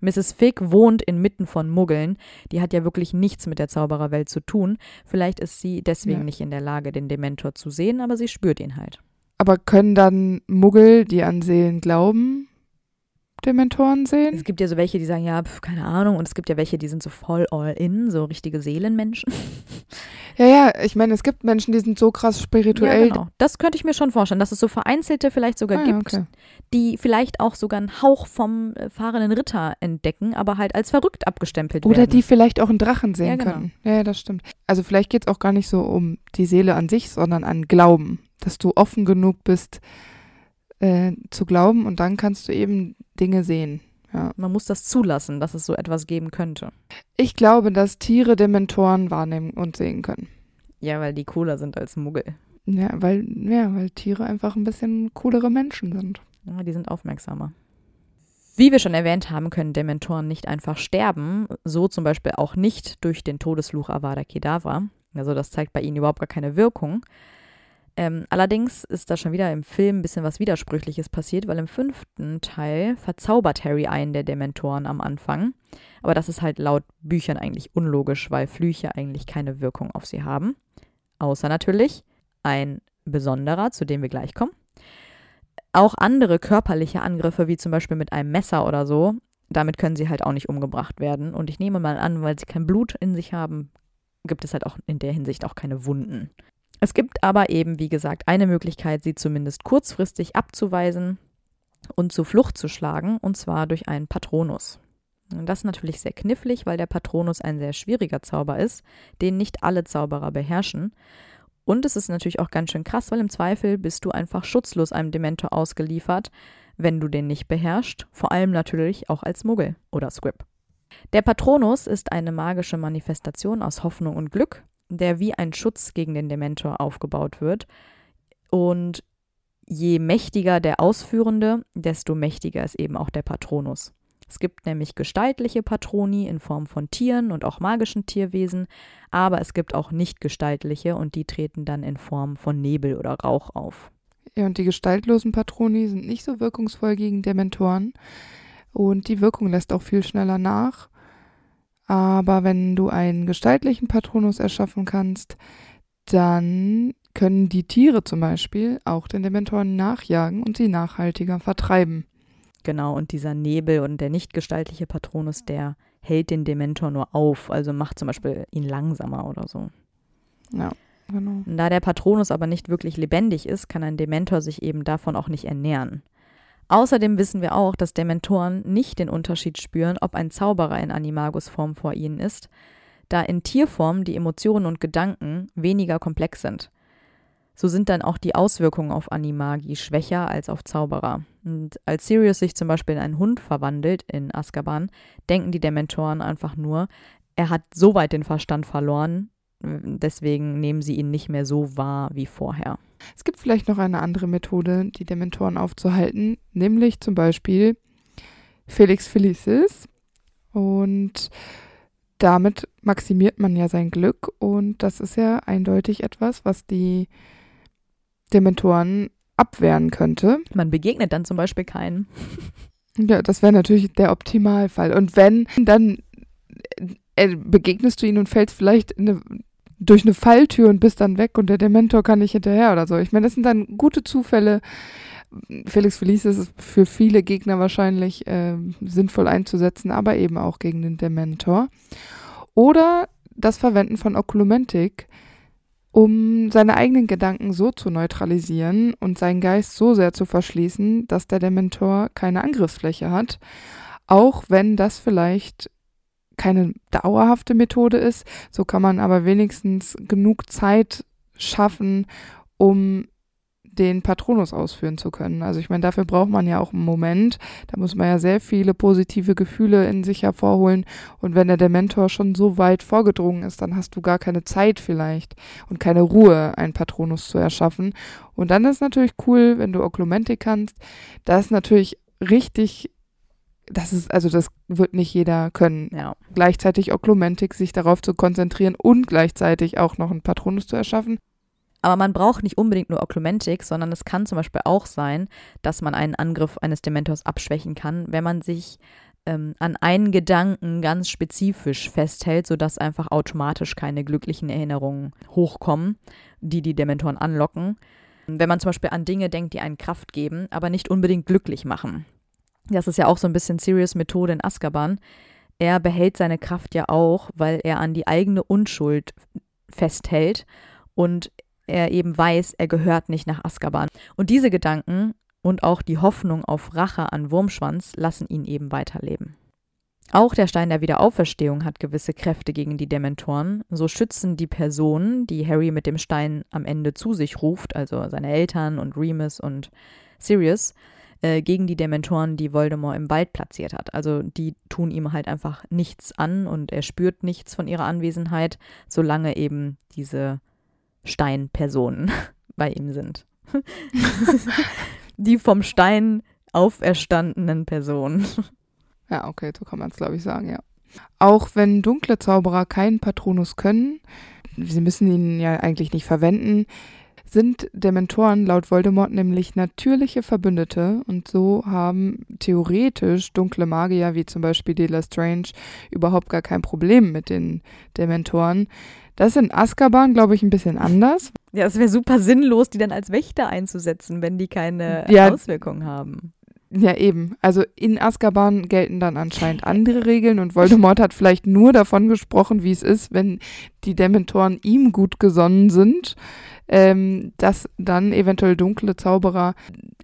Mrs. Fig wohnt inmitten von Muggeln. Die hat ja wirklich nichts mit der Zaubererwelt zu tun. Vielleicht ist sie deswegen ja. nicht in der Lage, den Dementor zu sehen, aber sie spürt ihn halt. Aber können dann Muggel, die an Seelen glauben, Dementoren sehen? Es gibt ja so welche, die sagen, ja, pf, keine Ahnung. Und es gibt ja welche, die sind so voll all in, so richtige Seelenmenschen. Ja, ja, ich meine, es gibt Menschen, die sind so krass spirituell. Ja, genau. Das könnte ich mir schon vorstellen, dass es so vereinzelte vielleicht sogar Ah, gibt, okay. die vielleicht auch sogar einen Hauch vom äh, fahrenden Ritter entdecken, aber halt als verrückt abgestempelt Oder werden. die vielleicht auch einen Drachen sehen Ja, genau. können. Ja, ja, das stimmt. Also vielleicht geht es auch gar nicht so um die Seele an sich, sondern an Glauben. Dass du offen genug bist äh, zu glauben und dann kannst du eben Dinge sehen. Ja. Man muss das zulassen, dass es so etwas geben könnte. Ich glaube, dass Tiere Dementoren wahrnehmen und sehen können. Ja, weil die cooler sind als Muggel. Ja, weil, ja, weil Tiere einfach ein bisschen coolere Menschen sind. Ja, die sind aufmerksamer. Wie wir schon erwähnt haben, können Dementoren nicht einfach sterben, so zum Beispiel auch nicht durch den Todesfluch Avada Kedavra. Also das zeigt bei ihnen überhaupt gar keine Wirkung. Ähm, allerdings ist da schon wieder im Film ein bisschen was Widersprüchliches passiert, weil im fünften Teil verzaubert Harry einen der Dementoren am Anfang. Aber das ist halt laut Büchern eigentlich unlogisch, weil Flüche eigentlich keine Wirkung auf sie haben. Außer natürlich ein besonderer, zu dem wir gleich kommen. Auch andere körperliche Angriffe, wie zum Beispiel mit einem Messer oder so, damit können sie halt auch nicht umgebracht werden. Und ich nehme mal an, weil sie kein Blut in sich haben, gibt es halt auch in der Hinsicht auch keine Wunden. Es gibt aber eben, wie gesagt, eine Möglichkeit, sie zumindest kurzfristig abzuweisen und zur Flucht zu schlagen, und zwar durch einen Patronus. Das ist natürlich sehr knifflig, weil der Patronus ein sehr schwieriger Zauber ist, den nicht alle Zauberer beherrschen. Und es ist natürlich auch ganz schön krass, weil im Zweifel bist du einfach schutzlos einem Dementor ausgeliefert, wenn du den nicht beherrschst, vor allem natürlich auch als Muggel oder Scrib. Der Patronus ist eine magische Manifestation aus Hoffnung und Glück, der wie ein Schutz gegen den Dementor aufgebaut wird. Und je mächtiger der Ausführende, desto mächtiger ist eben auch der Patronus. Es gibt nämlich gestaltliche Patroni in Form von Tieren und auch magischen Tierwesen, aber es gibt auch nicht gestaltliche und die treten dann in Form von Nebel oder Rauch auf. Ja, und die gestaltlosen Patroni sind nicht so wirkungsvoll gegen Dementoren. Und die Wirkung lässt auch viel schneller nach. Aber wenn du einen gestaltlichen Patronus erschaffen kannst, dann können die Tiere zum Beispiel auch den Dementoren nachjagen und sie nachhaltiger vertreiben. Genau, und dieser Nebel und der nicht gestaltliche Patronus, der hält den Dementor nur auf, also macht zum Beispiel ihn langsamer oder so. Ja, genau. Da der Patronus aber nicht wirklich lebendig ist, kann ein Dementor sich eben davon auch nicht ernähren. Außerdem wissen wir auch, dass Dementoren nicht den Unterschied spüren, ob ein Zauberer in Animagus-Form vor ihnen ist, da in Tierform die Emotionen und Gedanken weniger komplex sind. So sind dann auch die Auswirkungen auf Animagi schwächer als auf Zauberer. Und als Sirius sich zum Beispiel in einen Hund verwandelt in Azkaban, denken die Dementoren einfach nur, er hat so weit den Verstand verloren, deswegen nehmen sie ihn nicht mehr so wahr wie vorher. Es gibt vielleicht noch eine andere Methode, die Dementoren aufzuhalten, nämlich zum Beispiel Felix Felicis. Und damit maximiert man ja sein Glück und das ist ja eindeutig etwas, was die Dementoren abwehren könnte. Man begegnet dann zum Beispiel keinen. Ja, das wäre natürlich der Optimalfall. Und wenn, dann äh, begegnest du ihn und fällst vielleicht eine, durch eine Falltür und bist dann weg und der Dementor kann nicht hinterher oder so. Ich meine, das sind dann gute Zufälle. Felix Felice ist für viele Gegner wahrscheinlich äh, sinnvoll einzusetzen, aber eben auch gegen den Dementor. Oder das Verwenden von Oklumentik, um seine eigenen Gedanken so zu neutralisieren und seinen Geist so sehr zu verschließen, dass der Dementor keine Angriffsfläche hat, auch wenn das vielleicht keine dauerhafte Methode ist, so kann man aber wenigstens genug Zeit schaffen, um den Patronus ausführen zu können. Also ich meine, dafür braucht man ja auch einen Moment. Da muss man ja sehr viele positive Gefühle in sich hervorholen. Und wenn der Dementor schon so weit vorgedrungen ist, dann hast du gar keine Zeit vielleicht und keine Ruhe, einen Patronus zu erschaffen. Und dann ist natürlich cool, wenn du Oklumentik kannst. Das ist natürlich richtig das ist, also das wird nicht jeder können. Ja. Gleichzeitig Oklumentik, sich darauf zu konzentrieren und gleichzeitig auch noch einen Patronus zu erschaffen. Aber man braucht nicht unbedingt nur Oklumentik, sondern es kann zum Beispiel auch sein, dass man einen Angriff eines Dementors abschwächen kann, wenn man sich ähm, an einen Gedanken ganz spezifisch festhält, sodass einfach automatisch keine glücklichen Erinnerungen hochkommen, die die Dementoren anlocken. Wenn man zum Beispiel an Dinge denkt, die einen Kraft geben, aber nicht unbedingt glücklich machen. Das ist ja auch so ein bisschen Sirius Methode in Azkaban. Er behält seine Kraft ja auch, weil er an die eigene Unschuld festhält und er eben weiß, er gehört nicht nach Azkaban. Und diese Gedanken und auch die Hoffnung auf Rache an Wurmschwanz lassen ihn eben weiterleben. Auch der Stein der Wiederauferstehung hat gewisse Kräfte gegen die Dementoren. So schützen die Personen, die Harry mit dem Stein am Ende zu sich ruft, also seine Eltern und Remus und Sirius, äh, gegen die Dementoren, die Voldemort im Wald platziert hat. Also die tun ihm halt einfach nichts an und er spürt nichts von ihrer Anwesenheit, solange eben diese Steinpersonen bei ihm sind. die vom Stein auferstandenen Personen. Ja, okay, so kann man es, glaube ich, sagen, ja. Auch wenn dunkle Zauberer keinen Patronus können, sie müssen ihn ja eigentlich nicht verwenden, sind Dementoren laut Voldemort nämlich natürliche Verbündete und so haben theoretisch dunkle Magier wie zum Beispiel De Strange überhaupt gar kein Problem mit den Dementoren. Das ist in Azkaban, glaube ich, ein bisschen anders. Ja, es wäre super sinnlos, die dann als Wächter einzusetzen, wenn die keine ja, Auswirkungen haben. Ja, eben. Also in Azkaban gelten dann anscheinend andere Regeln und Voldemort hat vielleicht nur davon gesprochen, wie es ist, wenn die Dementoren ihm gut gesonnen sind ähm, dass dann eventuell dunkle Zauberer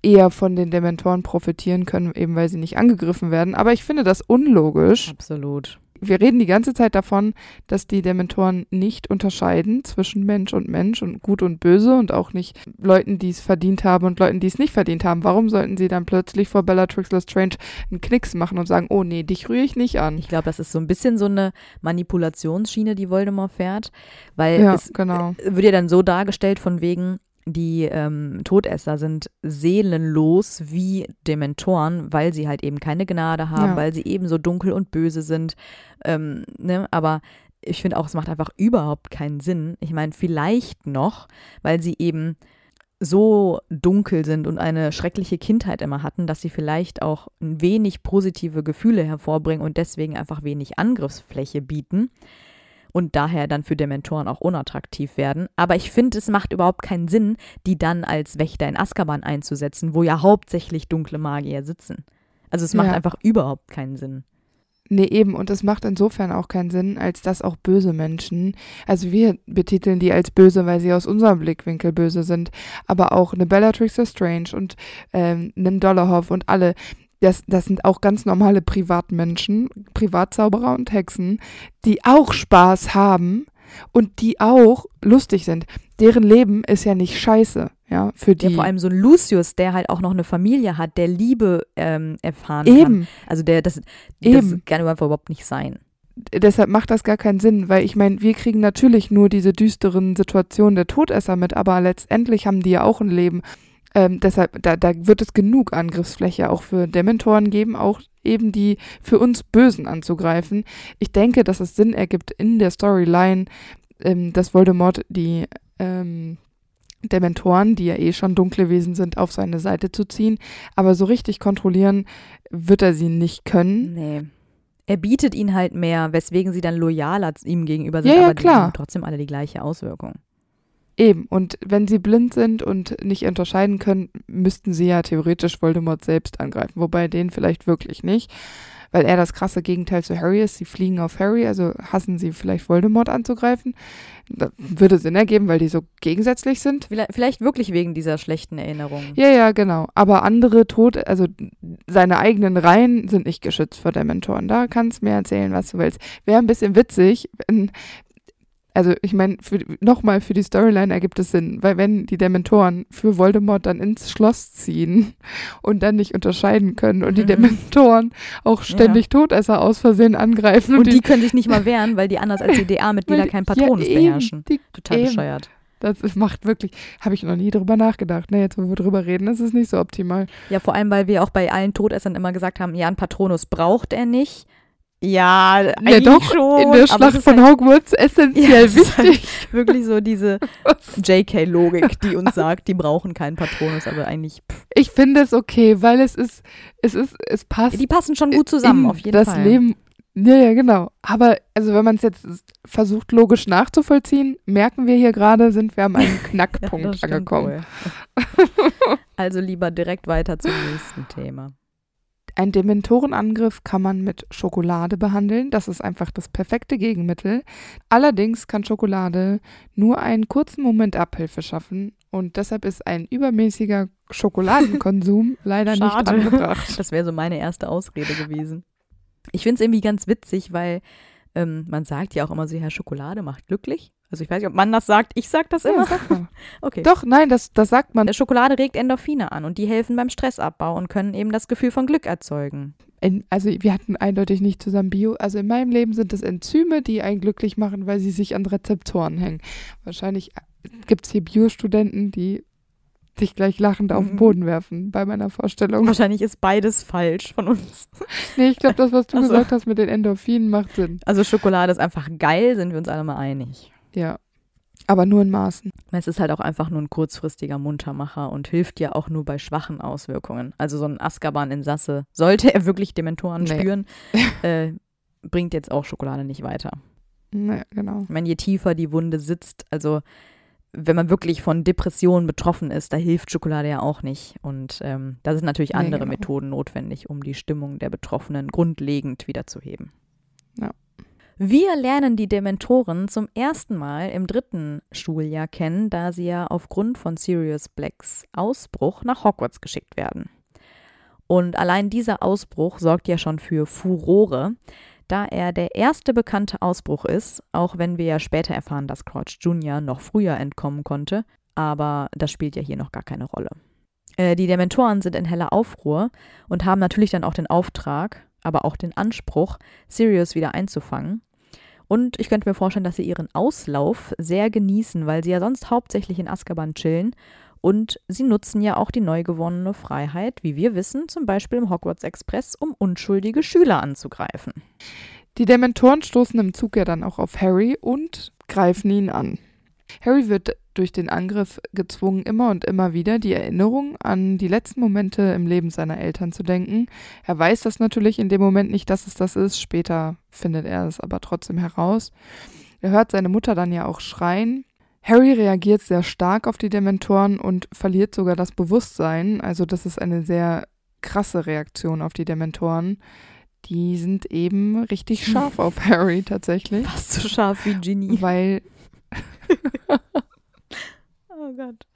eher von den Dementoren profitieren können, eben weil sie nicht angegriffen werden. Aber ich finde das unlogisch. Absolut wir reden die ganze Zeit davon, dass die Dementoren nicht unterscheiden zwischen Mensch und Mensch und Gut und Böse und auch nicht Leuten, die es verdient haben und Leuten, die es nicht verdient haben. Warum sollten sie dann plötzlich vor Bellatrix Lestrange einen Knicks machen und sagen, oh nee, dich rühre ich nicht an? Ich glaube, das ist so ein bisschen so eine Manipulationsschiene, die Voldemort fährt, weil ja, es genau. wird ja dann so dargestellt von wegen, die ähm, Todesser sind seelenlos wie Dementoren, weil sie halt eben keine Gnade haben, ja. weil sie eben so dunkel und böse sind. Ähm, ne? Aber ich finde auch, es macht einfach überhaupt keinen Sinn. Ich meine, vielleicht noch, weil sie eben so dunkel sind und eine schreckliche Kindheit immer hatten, dass sie vielleicht auch ein wenig positive Gefühle hervorbringen und deswegen einfach wenig Angriffsfläche bieten und daher dann für Dementoren auch unattraktiv werden. Aber ich finde, es macht überhaupt keinen Sinn, die dann als Wächter in Azkaban einzusetzen, wo ja hauptsächlich dunkle Magier sitzen. Also es macht ja. einfach überhaupt keinen Sinn. Nee, eben, und das macht insofern auch keinen Sinn, als dass auch böse Menschen, also wir betiteln die als böse, weil sie aus unserem Blickwinkel böse sind, aber auch eine Bellatrix Strange und ähm, einen Dollarhoff und alle, das, das sind auch ganz normale Privatmenschen, Privatzauberer und Hexen, die auch Spaß haben und die auch lustig sind. Deren Leben ist ja nicht scheiße, ja, für die. Ja, vor allem so ein Lucius, der halt auch noch eine Familie hat, der Liebe ähm, erfahren Eben. kann. Also der, das, das Eben. kann einfach überhaupt nicht sein. deshalb macht das gar keinen Sinn, weil ich meine, wir kriegen natürlich nur diese düsteren Situationen der Todesser mit, aber letztendlich haben die ja auch ein Leben. Ähm, deshalb, da, da wird es genug Angriffsfläche auch für Dementoren geben, auch eben die für uns Bösen anzugreifen. Ich denke, dass es Sinn ergibt in der Storyline, ähm, dass Voldemort die ähm, Dementoren, die ja eh schon dunkle Wesen sind, auf seine Seite zu ziehen. Aber so richtig kontrollieren wird er sie nicht können. Nee. Er bietet ihnen halt mehr, weswegen sie dann loyaler ihm gegenüber sind, Ja, ja, aber die klar. haben trotzdem alle die gleiche Auswirkung. Eben, und wenn sie blind sind und nicht unterscheiden können, müssten sie ja theoretisch Voldemort selbst angreifen, wobei den vielleicht wirklich nicht, weil er das krasse Gegenteil zu Harry ist. Sie fliegen auf Harry, also hassen sie vielleicht Voldemort anzugreifen. Das würde Sinn ergeben, weil die so gegensätzlich sind. Vielleicht, wirklich wegen dieser schlechten Erinnerungen. Ja, ja, genau. Aber andere Tod, also seine eigenen Reihen sind nicht geschützt vor Dementoren. Da kannst du mir erzählen, was du willst. Wäre ein bisschen witzig, wenn, also ich meine, nochmal für die Storyline ergibt es Sinn, weil wenn die Dementoren für Voldemort dann ins Schloss ziehen und dann nicht unterscheiden können und die Mhm. Dementoren auch ständig Todesser aus Versehen angreifen Und die können sich nicht mal wehren, weil die anders als die DA-Mitglieder kein Patronus ja, eben, beherrschen. Die, Total eben. bescheuert. das macht wirklich, habe ich noch nie drüber nachgedacht. Ne, jetzt wo wir drüber reden, ist nicht so optimal. Ja, vor allem, weil wir auch bei allen Todessern immer gesagt haben, ja, einen Patronus braucht er nicht. Ja, Ja, eigentlich doch, schon. in der Schlacht von halt Hogwarts essentiell es ist halt wichtig. wirklich so diese JK-Logik, die uns sagt, die brauchen keinen Patronus, aber eigentlich, pff, Ich finde es okay, weil es ist, es ist, es passt. die passen schon gut zusammen, auf jeden das Fall. Leben. Ja, ja, genau. Aber also wenn man es jetzt versucht logisch nachzuvollziehen, merken wir hier gerade, sind wir an einem Ja, Knackpunkt das stimmt angekommen. wohl. also lieber direkt weiter zum nächsten Thema. Ein Dementorenangriff kann man mit Schokolade behandeln. Das ist einfach das perfekte Gegenmittel. Allerdings kann Schokolade nur einen kurzen Moment Abhilfe schaffen und deshalb ist ein übermäßiger Schokoladenkonsum leider nicht angebracht. Das wäre so meine erste Ausrede gewesen. Ich finde es irgendwie ganz witzig, weil ähm, man sagt ja auch immer so, ja, Schokolade macht glücklich. Also ich weiß nicht, ob man das sagt. Ich sag das Ja, immer. sag mal. Okay. Doch, nein, das, das sagt man. Äh, Schokolade regt Endorphine an und die helfen beim Stressabbau und können eben das Gefühl von Glück erzeugen. In, also wir hatten eindeutig nicht zusammen Bio. Also in meinem Leben sind es Enzyme, die einen glücklich machen, weil sie sich an Rezeptoren hängen. Wahrscheinlich gibt es hier Bio-Studenten, die dich gleich lachend auf den Mhm. Boden werfen bei meiner Vorstellung. Wahrscheinlich ist beides falsch von uns. Nee, ich glaube, das, was du Ach so. gesagt hast mit den Endorphinen, macht Sinn. Also Schokolade ist einfach geil, sind wir uns alle mal einig. Ja. Aber nur in Maßen. Es ist halt auch einfach nur ein kurzfristiger Muntermacher und hilft ja auch nur bei schwachen Auswirkungen. Also so ein Azkaban-Insasse, sollte er wirklich Dementoren Nee. spüren, äh, bringt jetzt auch Schokolade nicht weiter. Naja, genau. Ich meine, je tiefer die Wunde sitzt, also wenn man wirklich von Depressionen betroffen ist, da hilft Schokolade ja auch nicht. Und ähm, da sind natürlich Nee, andere genau. Methoden notwendig, um die Stimmung der Betroffenen grundlegend wiederzuheben. Ja. Wir lernen die Dementoren zum ersten Mal im dritten Schuljahr kennen, da sie ja aufgrund von Sirius Blacks Ausbruch nach Hogwarts geschickt werden. Und allein dieser Ausbruch sorgt ja schon für Furore, da er der erste bekannte Ausbruch ist, auch wenn wir ja später erfahren, dass Crouch Jr. noch früher entkommen konnte, aber das spielt ja hier noch gar keine Rolle. Äh, die Dementoren sind in heller Aufruhr und haben natürlich dann auch den Auftrag, aber auch den Anspruch, Sirius wieder einzufangen. Und ich könnte mir vorstellen, dass sie ihren Auslauf sehr genießen, weil sie ja sonst hauptsächlich in Azkaban chillen. Und sie nutzen ja auch die neu gewonnene Freiheit, wie wir wissen, zum Beispiel im Hogwarts Express, um unschuldige Schüler anzugreifen. Die Dementoren stoßen im Zug ja dann auch auf Harry und greifen ihn an. Harry wird durch den Angriff gezwungen, immer und immer wieder die Erinnerung an die letzten Momente im Leben seiner Eltern zu denken. Er weiß das natürlich in dem Moment nicht, dass es das ist. Später findet er es aber trotzdem heraus. Er hört seine Mutter dann ja auch schreien. Harry reagiert sehr stark auf die Dementoren und verliert sogar das Bewusstsein. Also das ist eine sehr krasse Reaktion auf die Dementoren die sind eben richtig scharf auf Harry tatsächlich. Fast so scharf wie Ginny. Weil Oh Gott.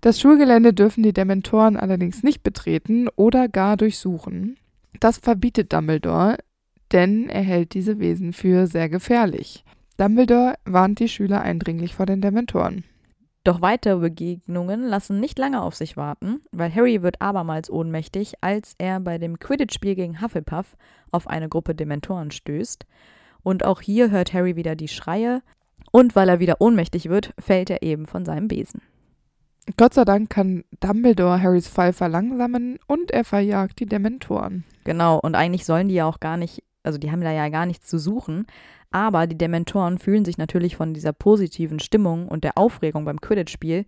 das Schulgelände dürfen die Dementoren allerdings nicht betreten oder gar durchsuchen. Das verbietet Dumbledore, denn er hält diese Wesen für sehr gefährlich. Dumbledore warnt die Schüler eindringlich vor den Dementoren. Doch weitere Begegnungen lassen nicht lange auf sich warten, weil Harry wird abermals ohnmächtig, als er bei dem Quidditch-Spiel gegen Hufflepuff auf eine Gruppe Dementoren stößt. Und auch hier hört Harry wieder die Schreie. Und weil er wieder ohnmächtig wird, fällt er eben von seinem Besen. Gott sei Dank kann Dumbledore Harrys Fall verlangsamen und er verjagt die Dementoren. Genau, und eigentlich sollen die ja auch gar nicht, also die haben da ja gar nichts zu suchen. Aber die Dementoren fühlen sich natürlich von dieser positiven Stimmung und der Aufregung beim Quidditch-Spiel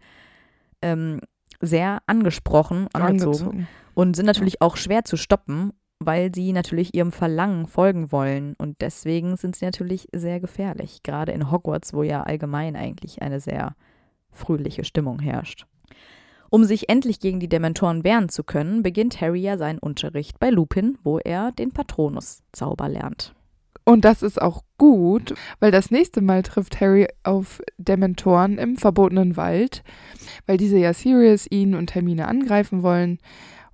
ähm, sehr angesprochen, angezogen, und sind natürlich auch schwer zu stoppen, weil sie natürlich ihrem Verlangen folgen wollen. Und deswegen sind sie natürlich sehr gefährlich, gerade in Hogwarts, wo ja allgemein eigentlich eine sehr fröhliche Stimmung herrscht. Um sich endlich gegen die Dementoren wehren zu können, beginnt Harry ja seinen Unterricht bei Lupin, wo er den Patronus-Zauber lernt. Und das ist auch gut, weil das nächste Mal trifft Harry auf Dementoren im verbotenen Wald, weil diese ja Sirius, ihn und Hermine angreifen wollen.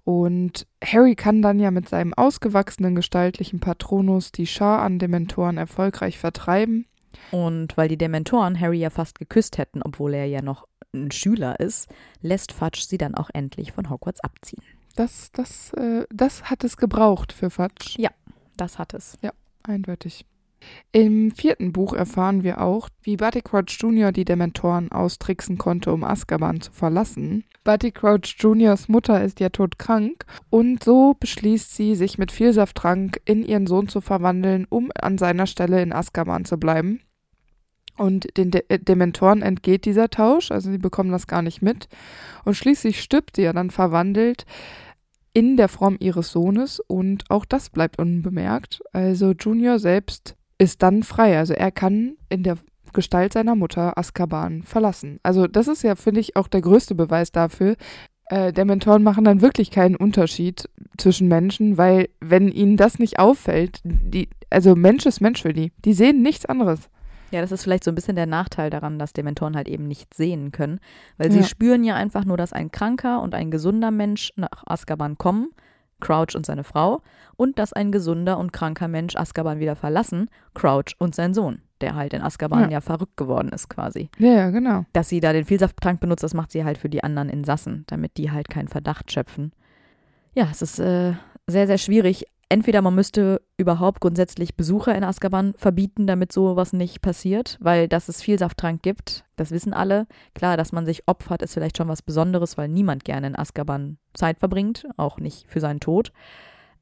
Und Harry kann dann ja mit seinem ausgewachsenen gestaltlichen Patronus die Schar an Dementoren erfolgreich vertreiben. Und weil die Dementoren Harry ja fast geküsst hätten, obwohl er ja noch ein Schüler ist, lässt Fudge sie dann auch endlich von Hogwarts abziehen. Das, das, äh, das hat es gebraucht für Fudge. Das hat es. Eindeutig. Im vierten Buch erfahren wir auch, wie Barty Crouch Jr. die Dementoren austricksen konnte, um Azkaban zu verlassen. Barty Crouch Jr.'s Mutter ist ja todkrank und so beschließt sie, sich mit Vielsafttrank in ihren Sohn zu verwandeln, um an seiner Stelle in Azkaban zu bleiben. Und den De äh, Dementoren entgeht dieser Tausch, also sie bekommen das gar nicht mit. Und schließlich stirbt sie ja dann verwandelt in der Form ihres Sohnes und auch das bleibt unbemerkt. Also Junior selbst ist dann frei. Also er kann in der Gestalt seiner Mutter Azkaban verlassen. Also das ist ja, finde ich, auch der größte Beweis dafür. Äh, Dementoren machen dann wirklich keinen Unterschied zwischen Menschen, weil wenn ihnen das nicht auffällt, die, also Mensch ist Mensch für die. Die sehen nichts anderes. Ja, das ist vielleicht so ein bisschen der Nachteil daran, dass Dementoren halt eben nicht sehen können, weil sie Ja. spüren ja einfach nur, dass ein kranker und ein gesunder Mensch nach Azkaban kommen, Crouch und seine Frau, und dass ein gesunder und kranker Mensch Azkaban wieder verlassen, Crouch und sein Sohn, der halt in Azkaban Ja. ja, verrückt geworden ist quasi. Ja, ja, genau. Dass sie da den Vielsafttrank benutzt, das macht sie halt für die anderen Insassen, damit die halt keinen Verdacht schöpfen. Ja, es ist äh, sehr, sehr schwierig. Entweder man müsste überhaupt grundsätzlich Besucher in Azkaban verbieten, damit sowas nicht passiert, weil dass es Vielsafttrank gibt, das wissen alle. Klar, dass man sich opfert, ist vielleicht schon was Besonderes, weil niemand gerne in Azkaban Zeit verbringt, auch nicht für seinen Tod.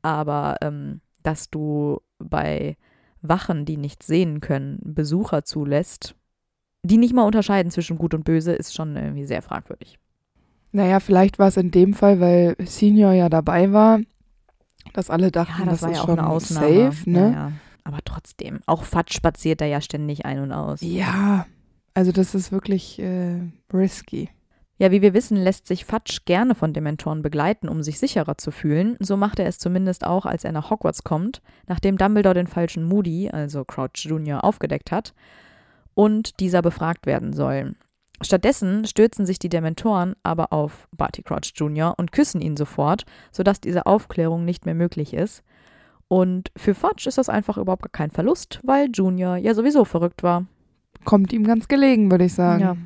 Aber ähm, dass du bei Wachen, die nicht sehen können, Besucher zulässt, die nicht mal unterscheiden zwischen Gut und Böse, ist schon irgendwie sehr fragwürdig. Naja, vielleicht war es in dem Fall, weil Senior ja dabei war, dass alle dachten, das, ist schon safe, ne? Ja, ja. Aber trotzdem, auch Fatsch spaziert da ja ständig ein und aus. Ja, also das ist wirklich äh, risky. Ja, wie wir wissen, lässt sich Fatsch gerne von Dementoren begleiten, um sich sicherer zu fühlen. So macht er es zumindest auch, als er nach Hogwarts kommt, nachdem Dumbledore den falschen Moody, also Crouch Jr., aufgedeckt hat und dieser befragt werden soll. Stattdessen stürzen sich die Dementoren aber auf Barty Crouch Jr. und küssen ihn sofort, sodass diese Aufklärung nicht mehr möglich ist. Und für Fudge ist das einfach überhaupt gar kein Verlust, weil Junior ja sowieso verrückt war. Kommt ihm ganz gelegen, würde ich sagen. Ja.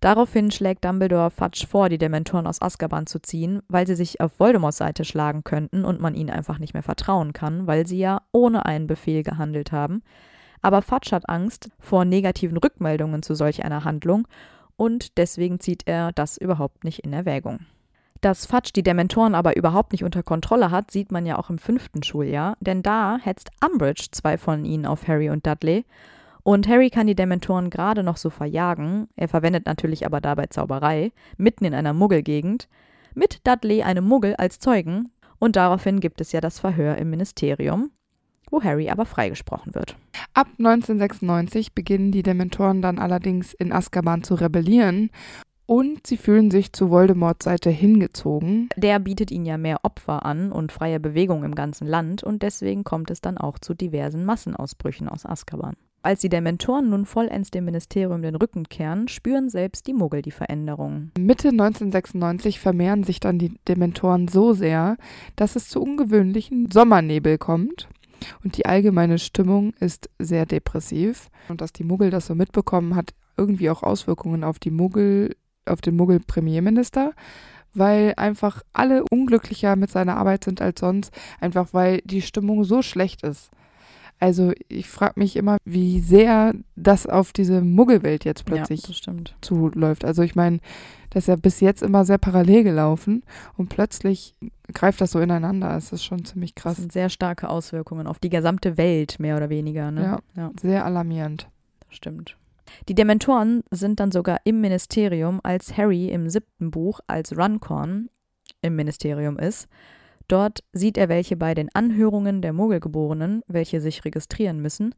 Daraufhin schlägt Dumbledore Fudge vor, die Dementoren aus Azkaban zu ziehen, weil sie sich auf Voldemorts Seite schlagen könnten und man ihnen einfach nicht mehr vertrauen kann, weil sie ja ohne einen Befehl gehandelt haben. Aber Fudge hat Angst vor negativen Rückmeldungen zu solch einer Handlung und deswegen zieht er das überhaupt nicht in Erwägung. Dass Fudge die Dementoren aber überhaupt nicht unter Kontrolle hat, sieht man ja auch im fünften Schuljahr, denn da hetzt Umbridge zwei von ihnen auf Harry und Dudley. Und Harry kann die Dementoren gerade noch so verjagen, er verwendet natürlich aber dabei Zauberei, mitten in einer Muggelgegend, mit Dudley, einem Muggel, als Zeugen, und daraufhin gibt es ja das Verhör im Ministerium, wo Harry aber freigesprochen wird. Ab 1996 beginnen die Dementoren dann allerdings in Azkaban zu rebellieren Und sie fühlen sich zu Voldemorts Seite hingezogen. Der bietet ihnen ja mehr Opfer an und freie Bewegung im ganzen Land und deswegen kommt es dann auch zu diversen Massenausbrüchen aus Azkaban. Als die Dementoren nun vollends dem Ministerium den Rücken kehren, spüren selbst die Muggel die Veränderungen. Mitte 1996 vermehren sich dann die Dementoren so sehr, dass es zu ungewöhnlichen Sommernebel kommt. Und die allgemeine Stimmung ist sehr depressiv. Und dass die Muggel das so mitbekommen, hat irgendwie auch Auswirkungen auf die Muggel, auf den Muggel-Premierminister, weil einfach alle unglücklicher mit seiner Arbeit sind als sonst, einfach weil die Stimmung so schlecht ist. Also ich frage mich immer, wie sehr das auf diese Muggelwelt jetzt plötzlich ja, zuläuft. Also ich meine, das ist ja bis jetzt immer sehr parallel gelaufen und plötzlich greift das so ineinander. Das ist schon ziemlich krass. Das sind sehr starke Auswirkungen auf die gesamte Welt, mehr oder weniger. Ne? Ja, ja, sehr alarmierend. Das stimmt. Die Dementoren sind dann sogar im Ministerium, als Harry im siebten Buch als Runcorn im Ministerium ist Dort sieht er welche bei den Anhörungen der Muggelgeborenen, welche sich registrieren müssen,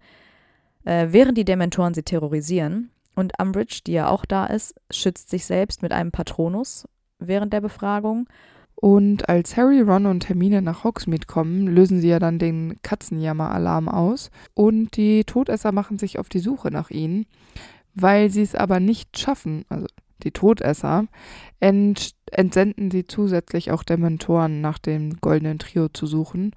äh, während die Dementoren sie terrorisieren. Und Umbridge, die ja auch da ist, schützt sich selbst mit einem Patronus während der Befragung. Und als Harry, Ron und Hermine nach Hogsmeade kommen, lösen sie ja dann den Katzenjammer-Alarm aus. Und die Todesser machen sich auf die Suche nach ihnen. Weil sie es aber nicht schaffen, also die Todesser, ent entsenden sie zusätzlich auch Dementoren nach dem goldenen Trio zu suchen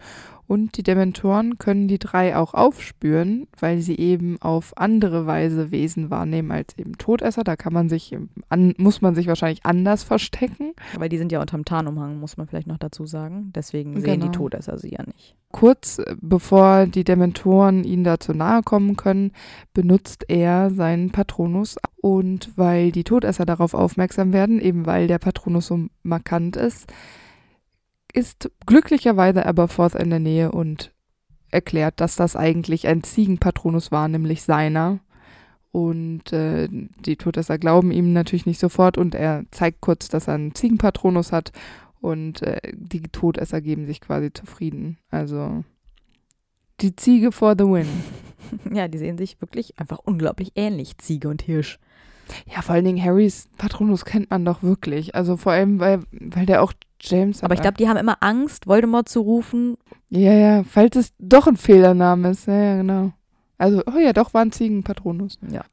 und die Dementoren können die drei auch aufspüren, weil sie eben auf andere Weise Wesen wahrnehmen als eben Todesser. Da kann man sich, an, muss man sich wahrscheinlich anders verstecken. Weil die sind ja unterm Tarnumhang, muss man vielleicht noch dazu sagen. Deswegen sehen genau. die Todesser sie ja nicht. Kurz äh, bevor die Dementoren ihnen dazu nahe kommen können, benutzt er seinen Patronus. Und weil die Todesser darauf aufmerksam werden, eben weil der Patronus so markant ist, ist glücklicherweise Aberforth in der Nähe und erklärt, dass das eigentlich ein Ziegenpatronus war, nämlich seiner. Und äh, die Todesser glauben ihm natürlich nicht sofort und er zeigt kurz, dass er einen Ziegenpatronus hat und äh, die Todesser geben sich quasi zufrieden. Also die Ziege for the win. Ja, die sehen sich wirklich einfach unglaublich ähnlich, Ziege und Hirsch. Ja, vor allen Dingen Harrys Patronus kennt man doch wirklich. Also vor allem, weil, weil der auch James. Aber ich glaube, die haben immer Angst, Voldemort zu rufen. Ja, ja, falls es doch ein Fehlername ist. Ja, ja, genau. Also, oh ja, doch, war ein Ziegenpatronus. Ja.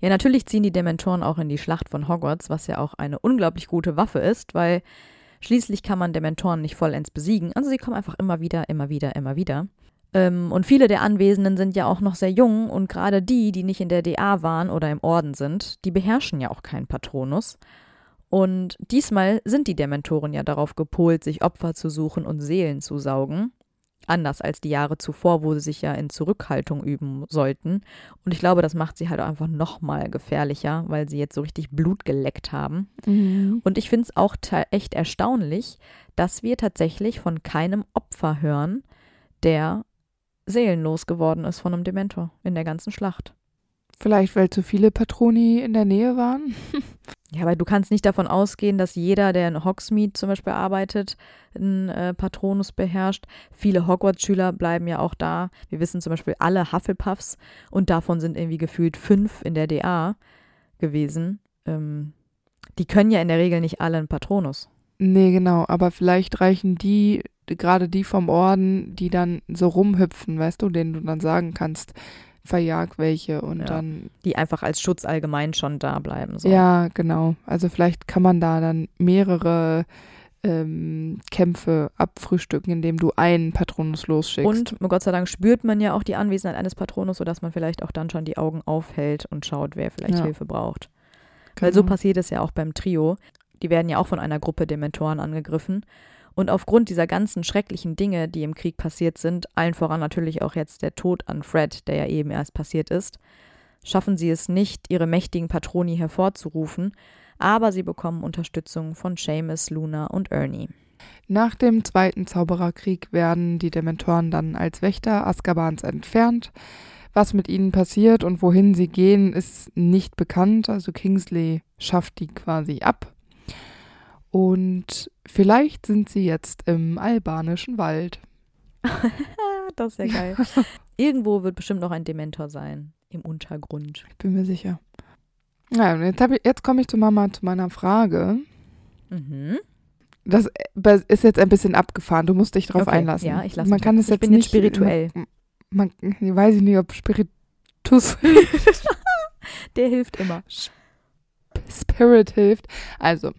Ja, natürlich ziehen die Dementoren auch in die Schlacht von Hogwarts, was ja auch eine unglaublich gute Waffe ist, weil schließlich kann man Dementoren nicht vollends besiegen. Also sie kommen einfach immer wieder, immer wieder, immer wieder. Ähm, und viele der Anwesenden sind ja auch noch sehr jung und gerade die, die nicht in der DA waren oder im Orden sind, die beherrschen ja auch keinen Patronus. Und diesmal sind die Dementoren ja darauf gepolt, sich Opfer zu suchen und Seelen zu saugen. Anders als die Jahre zuvor, wo sie sich ja in Zurückhaltung üben sollten. Und ich glaube, das macht sie halt auch einfach nochmal gefährlicher, weil sie jetzt so richtig Blut geleckt haben. Mhm. Und ich finde es auch echt erstaunlich, dass wir tatsächlich von keinem Opfer hören, der seelenlos geworden ist von einem Dementor in der ganzen Schlacht. Vielleicht, weil zu viele Patroni in der Nähe waren? ja, weil du kannst nicht davon ausgehen, dass jeder, der in Hogsmeade zum Beispiel arbeitet, einen äh, Patronus beherrscht. Viele Hogwarts-Schüler bleiben ja auch da. Wir wissen zum Beispiel alle Hufflepuffs und davon sind irgendwie gefühlt fünf in der DA gewesen. Ähm, die können ja in der Regel nicht alle einen Patronus. Nee, genau, aber vielleicht reichen die, gerade die vom Orden, die dann so rumhüpfen, weißt du, denen du dann sagen kannst, verjag welche und ja, dann. Die einfach als Schutz allgemein schon da bleiben. So. Ja, genau. Also vielleicht kann man da dann mehrere ähm, Kämpfe abfrühstücken, indem du einen Patronus losschickst. Und Gott sei Dank spürt man ja auch die Anwesenheit eines Patronus, sodass man vielleicht auch dann schon die Augen aufhält und schaut, wer vielleicht ja. Hilfe braucht. Genau. Weil so passiert es ja auch beim Trio. Die werden ja auch von einer Gruppe Dementoren angegriffen. Und aufgrund dieser ganzen schrecklichen Dinge, die im Krieg passiert sind, allen voran natürlich auch jetzt der Tod an Fred, der ja eben erst passiert ist, schaffen sie es nicht, ihre mächtigen Patroni hervorzurufen, aber sie bekommen Unterstützung von Seamus, Luna und Ernie. Nach dem Zweiten Zaubererkrieg werden die Dementoren dann als Wächter Azkabans entfernt. Was mit ihnen passiert und wohin sie gehen, ist nicht bekannt. Also Kingsley schafft die quasi ab. Und vielleicht sind sie jetzt im albanischen Wald. das ist ja geil. Irgendwo wird bestimmt noch ein Dementor sein. Im Untergrund. Ich bin mir sicher. Ja, jetzt, ich- jetzt komme ich zu Mama zu meiner Frage. Mhm. Das äh, ist jetzt ein bisschen abgefahren. Du musst dich drauf Okay, einlassen. ja, ich lasse Man mich kann drauf. es Ich jetzt bin jetzt nicht spirituell. Man, man, ich weiß ich nicht, ob Spiritus Der hilft immer. Spirit hilft. Also,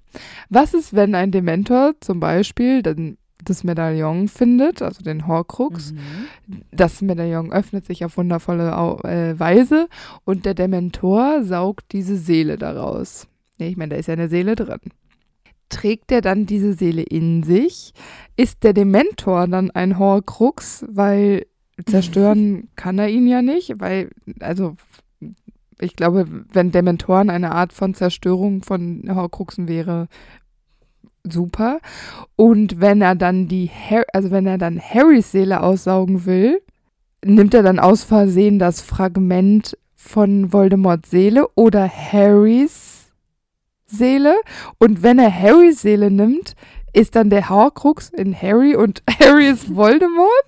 was ist, wenn ein Dementor zum Beispiel den, das Medaillon findet, also den Horcrux? Mhm. Das Medaillon öffnet sich auf wundervolle äh, Weise und der Dementor saugt diese Seele daraus. Ja, ich meine, da ist ja eine Seele drin. Trägt er dann diese Seele in sich? Ist der Dementor dann ein Horcrux? Weil zerstören kann er ihn ja nicht, weil, also, ich glaube, wenn Dementoren eine Art von Zerstörung von Horcruxen wäre, super. Und wenn er dann die, Har also wenn er dann Harrys Seele aussaugen will, nimmt er dann aus Versehen das Fragment von Voldemorts Seele oder Harrys Seele. Und wenn er Harrys Seele nimmt, ist dann der Horcrux in Harry und Harry ist Voldemort?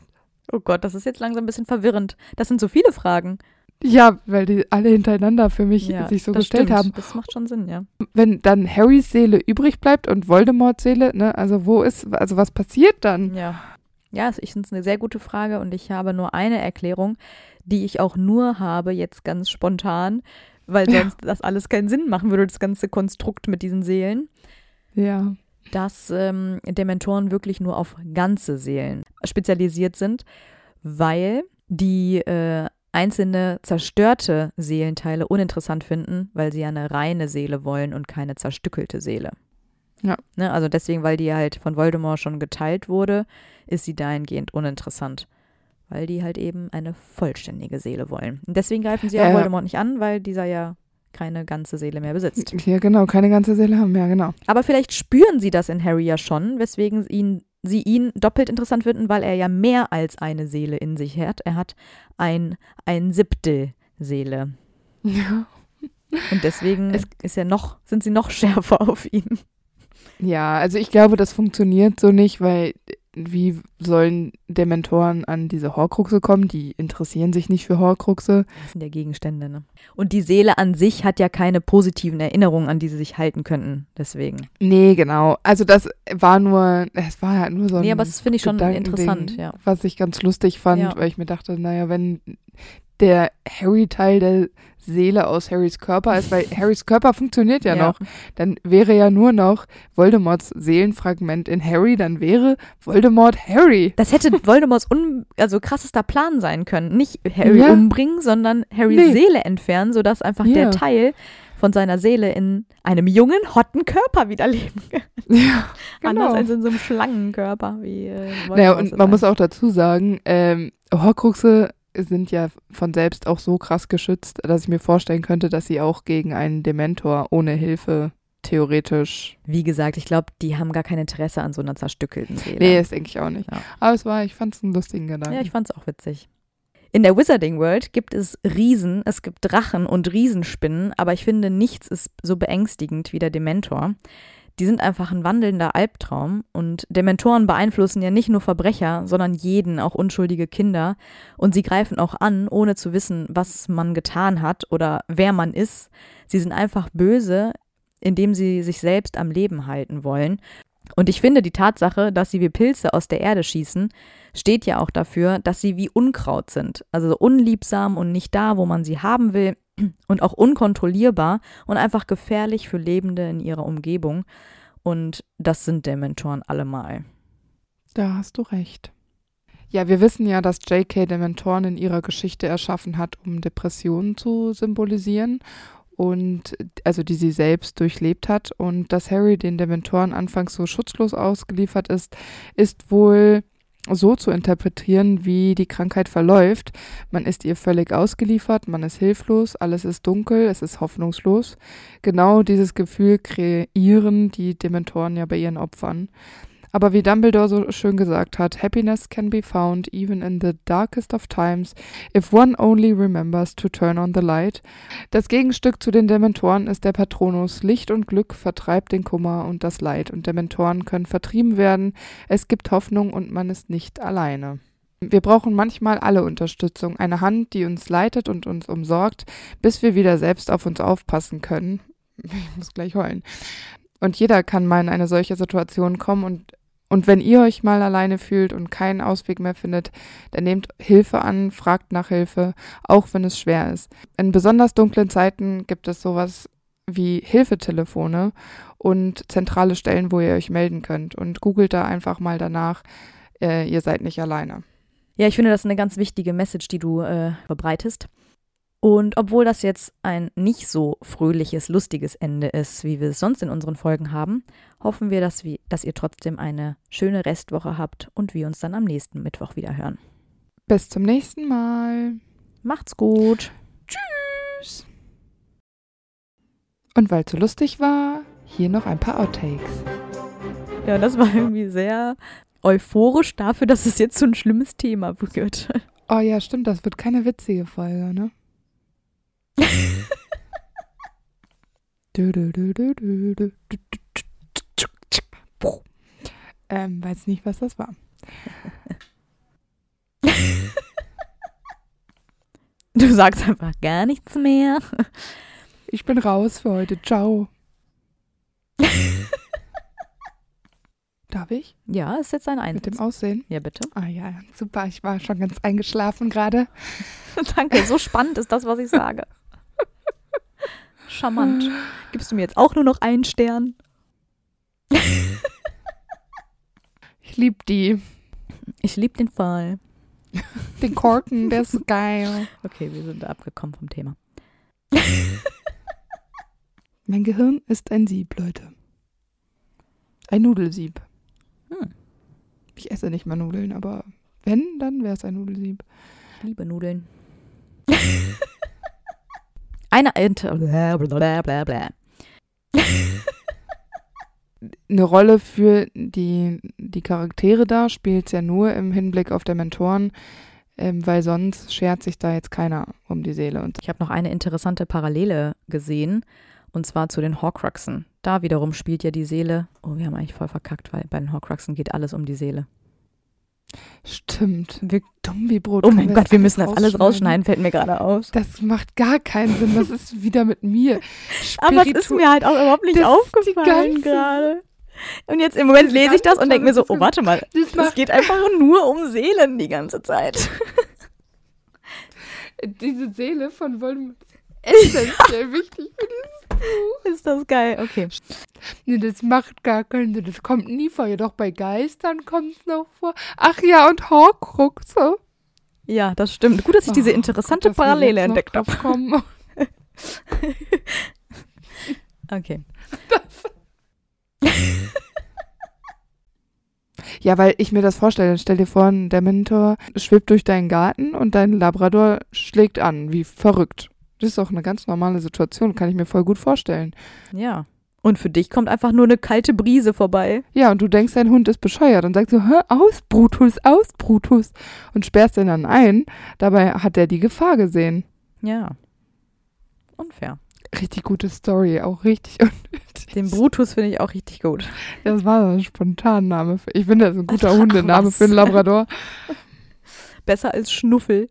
Oh Gott, das ist jetzt langsam ein bisschen verwirrend. Das sind so viele Fragen. Ja, weil die alle hintereinander für mich Ja, sich so gestellt stimmt. haben. Das macht schon Sinn, ja. Wenn dann Harrys Seele übrig bleibt und Voldemorts Seele, ne, also wo ist, also was passiert dann? Ja. Ja, ich finde es eine sehr gute Frage und ich habe nur eine Erklärung, die ich auch nur habe, jetzt ganz spontan, weil Ja. sonst das alles keinen Sinn machen würde, das ganze Konstrukt mit diesen Seelen. Ja. dass ähm, Dementoren wirklich nur auf ganze Seelen spezialisiert sind, weil die äh, einzelne zerstörte Seelenteile uninteressant finden, weil sie ja eine reine Seele wollen und keine zerstückelte Seele. Ja. Ne, also deswegen, weil die halt von Voldemort schon geteilt wurde, ist sie dahingehend uninteressant. Weil die halt eben eine vollständige Seele wollen. Und deswegen greifen sie auch Ja. Voldemort nicht an, weil dieser ja keine ganze Seele mehr besitzt. Ja, genau, keine ganze Seele haben, ja, genau. Aber vielleicht spüren sie das in Harry ja schon, weswegen ihn, sie ihn doppelt interessant finden, weil er ja mehr als eine Seele in sich hat. Er hat ein, ein Siebtel Seele. Ja. Und deswegen Es- ist er noch, sind sie noch schärfer auf ihn. Ja, also ich glaube, das funktioniert so nicht, weil wie sollen Dementoren an diese Horcruxe kommen? Die interessieren sich nicht für Horcruxe. Das sind ja Gegenstände, ne? Und die Seele an sich hat ja keine positiven Erinnerungen, an die sie sich halten könnten. Deswegen. Nee, genau. Also das war nur, es war halt nur so ein Nee, aber das finde ich schon interessant, ja. was ich ganz lustig fand, Ja. weil ich mir dachte, naja, wenn der Harry-Teil der Seele aus Harrys Körper ist, weil Harrys Körper funktioniert ja, noch, dann wäre ja nur noch Voldemorts Seelenfragment in Harry, dann wäre Voldemort Harry. Das hätte Voldemorts un also krassester Plan sein können. Nicht Harry Ja. umbringen, sondern Harrys Nee. Seele entfernen, sodass einfach Ja. der Teil von seiner Seele in einem jungen, hotten Körper wieder leben kann. Ja, Anders genau. als in so einem Schlangenkörper wie äh, Naja, und man muss auch dazu sagen, ähm, Horcruxe sind ja von selbst auch so krass geschützt, dass ich mir vorstellen könnte, dass sie auch gegen einen Dementor ohne Hilfe theoretisch. Wie gesagt, ich glaube, die haben gar kein Interesse an so einer zerstückelten Seele. Nee, das denke ich auch nicht. Ja. Aber es war, ich fand es einen lustigen Gedanken. Ja, ich fand's auch witzig. In der Wizarding World gibt es Riesen, es gibt Drachen und Riesenspinnen, aber ich finde, nichts ist so beängstigend wie der Dementor. Die sind einfach ein wandelnder Albtraum und Dementoren beeinflussen ja nicht nur Verbrecher, sondern jeden, auch unschuldige Kinder. Und sie greifen auch an, ohne zu wissen, was man getan hat oder wer man ist. Sie sind einfach böse, indem sie sich selbst am Leben halten wollen. Und ich finde, die Tatsache, dass sie wie Pilze aus der Erde schießen, steht ja auch dafür, dass sie wie Unkraut sind. Also unliebsam und nicht da, wo man sie haben will und auch unkontrollierbar und einfach gefährlich für Lebende in ihrer Umgebung. Und das sind Dementoren allemal. Da hast du recht. Ja, wir wissen ja, dass J.K. Dementoren in ihrer Geschichte erschaffen hat, um Depressionen zu symbolisieren und also die sie selbst durchlebt hat und dass Harry den Dementoren anfangs so schutzlos ausgeliefert ist, ist wohl so zu interpretieren, wie die Krankheit verläuft. Man ist ihr völlig ausgeliefert, man ist hilflos, alles ist dunkel, es ist hoffnungslos. Genau dieses Gefühl kreieren die Dementoren ja bei ihren Opfern. Aber wie Dumbledore so schön gesagt hat, Happiness can be found even in the darkest of times if one only remembers to turn on the light. Das Gegenstück zu den Dementoren ist der Patronus. Licht und Glück vertreibt den Kummer und das Leid und Dementoren können vertrieben werden. Es gibt Hoffnung und man ist nicht alleine. Wir brauchen manchmal alle Unterstützung, eine Hand, die uns leitet und uns umsorgt, bis wir wieder selbst auf uns aufpassen können. Ich muss gleich heulen. Und jeder kann mal in eine solche Situation kommen und und wenn ihr euch mal alleine fühlt und keinen Ausweg mehr findet, dann nehmt Hilfe an, fragt nach Hilfe, auch wenn es schwer ist. In besonders dunklen Zeiten gibt es sowas wie Hilfetelefone und zentrale Stellen, wo ihr euch melden könnt. Und googelt da einfach mal danach, äh, ihr seid nicht alleine. Ja, ich finde das eine ganz wichtige Message, die du äh, verbreitest. Und obwohl das jetzt ein nicht so fröhliches, lustiges Ende ist, wie wir es sonst in unseren Folgen haben, hoffen wir, dass, wir, dass ihr trotzdem eine schöne Restwoche habt und wir uns dann am nächsten Mittwoch wieder hören. Bis zum nächsten Mal. Macht's gut. Tschüss. Und weil es so lustig war, hier noch ein paar Outtakes. Ja, das war irgendwie sehr euphorisch dafür, dass es jetzt so ein schlimmes Thema wird. Oh ja, stimmt, das wird keine witzige Folge, ne? ähm, weiß nicht, was das war. Du sagst einfach gar nichts mehr. Ich bin raus für heute. Ciao. Darf ich? Ja, ist jetzt ein Einsatz. Mit dem Aussehen? Ja, bitte. Ah ja, super. Ich war schon ganz eingeschlafen gerade. Danke, so spannend ist das, was ich sage. Charmant. Gibst du mir jetzt auch nur noch einen Stern? Ich lieb die. Ich lieb den Fall. Den Korken, der ist geil. Okay, wir sind abgekommen vom Thema. Mein Gehirn ist ein Sieb, Leute. Ein Nudelsieb. Hm. Ich esse nicht mal Nudeln, aber wenn, dann wäre es ein Nudelsieb. Ich liebe Nudeln. Eine Inter. Eine Rolle für die, die Charaktere da spielt es ja nur im Hinblick auf der Mentoren, ähm, weil sonst schert sich da jetzt keiner um die Seele. Und Ich habe noch eine interessante Parallele gesehen, und zwar zu den Horcruxen. Da wiederum spielt ja die Seele. Oh, wir haben eigentlich voll verkackt, weil bei den Horcruxen geht alles um die Seele. Stimmt. Wir, Dumm wie Brot. oh mein Gott, das wir müssen das alles rausschneiden, fällt mir gerade auf. Das macht gar keinen Sinn. Was ist wieder mit mir? Aber es ist mir halt auch überhaupt nicht Das aufgefallen gerade. Und jetzt im Moment lese ich das und denke mir so, oh, warte mal, Das es geht einfach nur um Seelen die ganze Zeit. diese Seele von Voldemort ist essentiell wichtig für dieses. Ist das geil? Okay. Nee, das macht gar keinen Sinn. Das kommt nie vor. Jedoch bei Geistern kommt es noch vor. Ach ja, und Horcruxe. Ja, das stimmt. Gut, dass ich diese Oh, interessante wir Parallele entdeckt habe. Okay. Ja, weil ich mir das vorstelle. Stell dir vor, der Mentor schwebt durch deinen Garten und dein Labrador schlägt an. Wie verrückt. Das ist doch eine ganz normale Situation. Kann ich mir voll gut vorstellen. Ja. Und für dich kommt einfach nur eine kalte Brise vorbei. Ja, und du denkst, dein Hund ist bescheuert und sagst so, hör aus, Brutus, aus, Brutus. Und sperrst ihn dann ein. Dabei hat er die Gefahr gesehen. Ja. Unfair. Richtig gute Story, auch richtig unnötig. Den Brutus finde ich auch richtig gut. Das war so ein Spontanname. Für, ich finde, das ist ein guter Hundename für einen Labrador. Besser als Schnuffel.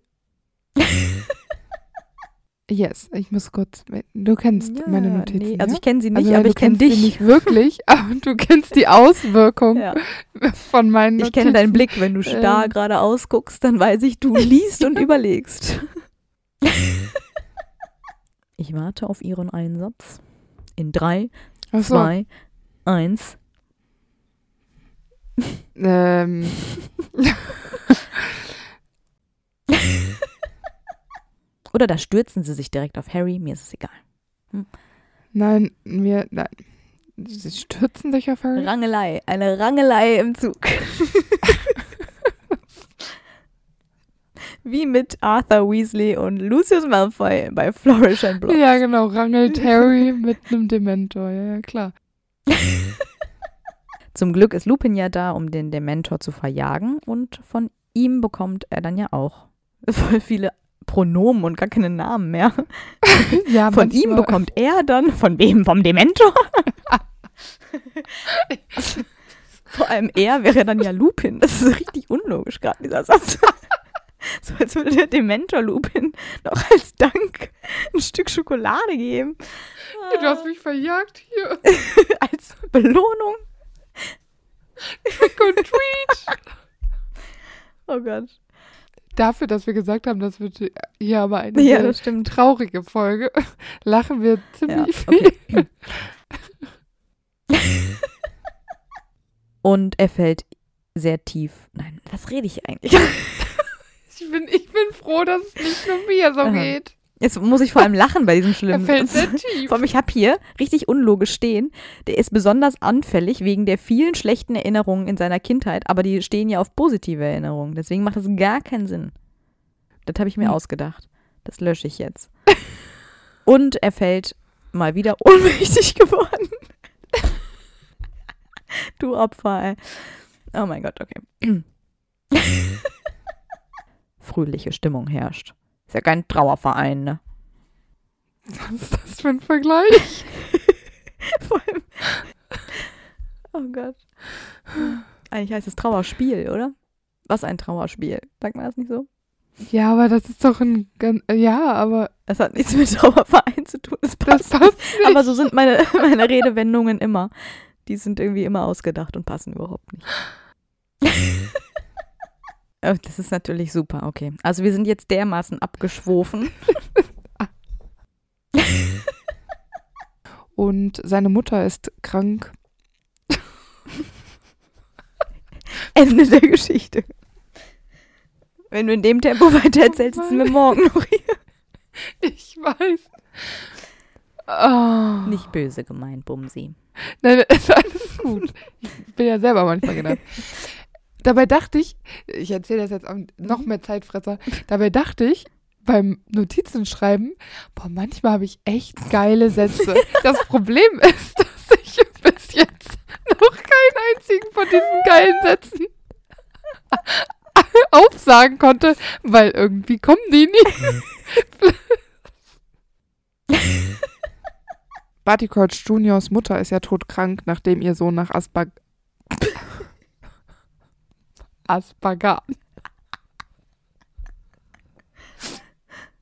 Yes, ich muss kurz. Du kennst Ja, meine Notizen. Nee, also ich kenne sie nicht, Also, aber ich kenne kennst sie dich. nicht wirklich, aber du kennst die Auswirkung Ja. von meinen Ich Notizen. kenne deinen Blick, wenn du starr Ähm. gerade ausguckst, dann weiß ich, du liest und überlegst. Ich warte auf Ihren Einsatz. In drei, so, zwei, eins. ähm, Oder da stürzen sie sich direkt auf Harry, mir ist es egal. nein, mir, nein. Sie stürzen sich auf Harry. Rangelei, eine Rangelei im Zug. Wie mit Arthur Weasley und Lucius Malfoy bei Flourish and Blotts. Ja, genau, rangelt Harry mit einem Dementor. Ja, ja, klar. Zum Glück ist Lupin ja da, um den Dementor zu verjagen und von ihm bekommt er dann ja auch voll viele Pronomen und gar keine Namen mehr. Ja, Von ihm manchmal- bekommt er dann, von wem? Vom Dementor? Vor allem er wäre dann ja Lupin. Das ist richtig unlogisch gerade, dieser Satz. So als würde der Dementor Lupin noch als Dank ein Stück Schokolade geben. Du hast mich verjagt hier. als Belohnung. Trick und Treat. Oh Gott. Dafür, dass wir gesagt haben, das wird hier aber eine Ja, sehr das stimmt. traurige Folge, lachen wir ziemlich Ja, okay. viel. Und er fällt sehr tief. Nein, was rede ich eigentlich? Ich bin, ich bin froh, dass es nicht nur mir so Aha. geht. Jetzt muss ich vor allem lachen bei diesem Er schlimmen fällt Satz. sehr tief. Vor allem, ich habe hier richtig unlogisch stehen. Der ist besonders anfällig wegen der vielen schlechten Erinnerungen in seiner Kindheit, aber die stehen ja auf positive Erinnerungen. Deswegen macht das gar keinen Sinn. Das habe ich mir Hm. ausgedacht. Das lösche ich jetzt. Und er fällt mal wieder ohnmächtig geworden. du Opfer, ey. Oh mein Gott, okay. Fröhliche Stimmung herrscht. Ist ja kein Trauerverein, ne? Was ist das für ein Vergleich? Vor allem. Oh Gott. Eigentlich heißt es Trauerspiel, oder? Was ein Trauerspiel. Sagt man das nicht so? Ja, aber das ist doch ein ganz, ja, aber Das hat nichts mit Trauerverein zu tun. Das das passt. passt nicht. Aber so sind meine, meine Redewendungen immer. Die sind irgendwie immer ausgedacht und passen überhaupt nicht. Oh, das ist natürlich super, okay. Also wir sind jetzt dermaßen abgeschwofen. Und seine Mutter ist krank. Ende der Geschichte. Wenn du in dem Tempo weiter erzählst, Oh sitzen wir morgen noch hier. Ich weiß. Oh. Nicht böse gemeint, Bumsi. Nein, ist alles gut. Ich bin ja selber manchmal genervt. Dabei dachte ich, ich erzähle das jetzt am noch mehr Zeitfresser. Dabei dachte ich beim Notizenschreiben, boah, manchmal habe ich echt geile Sätze. Das Problem ist, dass ich bis jetzt noch keinen einzigen von diesen geilen Sätzen aufsagen konnte, weil irgendwie kommen die nie. Barty Crouch Juniors Mutter ist ja todkrank, nachdem ihr Sohn nach Asperg Asperger.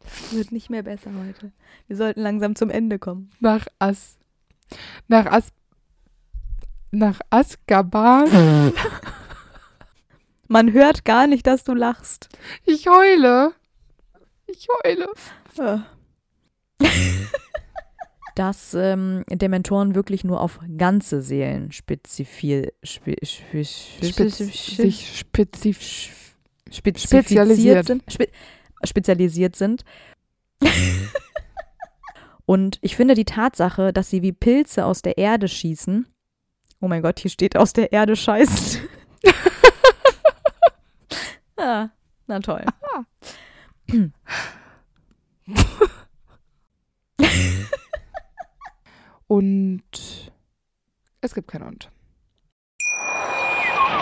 Es wird nicht mehr besser heute. Wir sollten langsam zum Ende kommen. Nach As. Nach As. Nach Azkaban. Man hört gar nicht, dass du lachst. Ich heule. Ich heule. Dass ähm, Dementoren wirklich nur auf ganze Seelen spezifier, spe, spe, Spez spez, sich spezifisch. spezialisiert spezialisiert. sind. Spe spezialisiert sind. Und ich finde die Tatsache, dass sie wie Pilze aus der Erde schießen. Oh mein Gott, hier steht aus der Erde scheißt. ah, na toll. Und es gibt kein Und.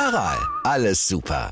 Aral, alles super.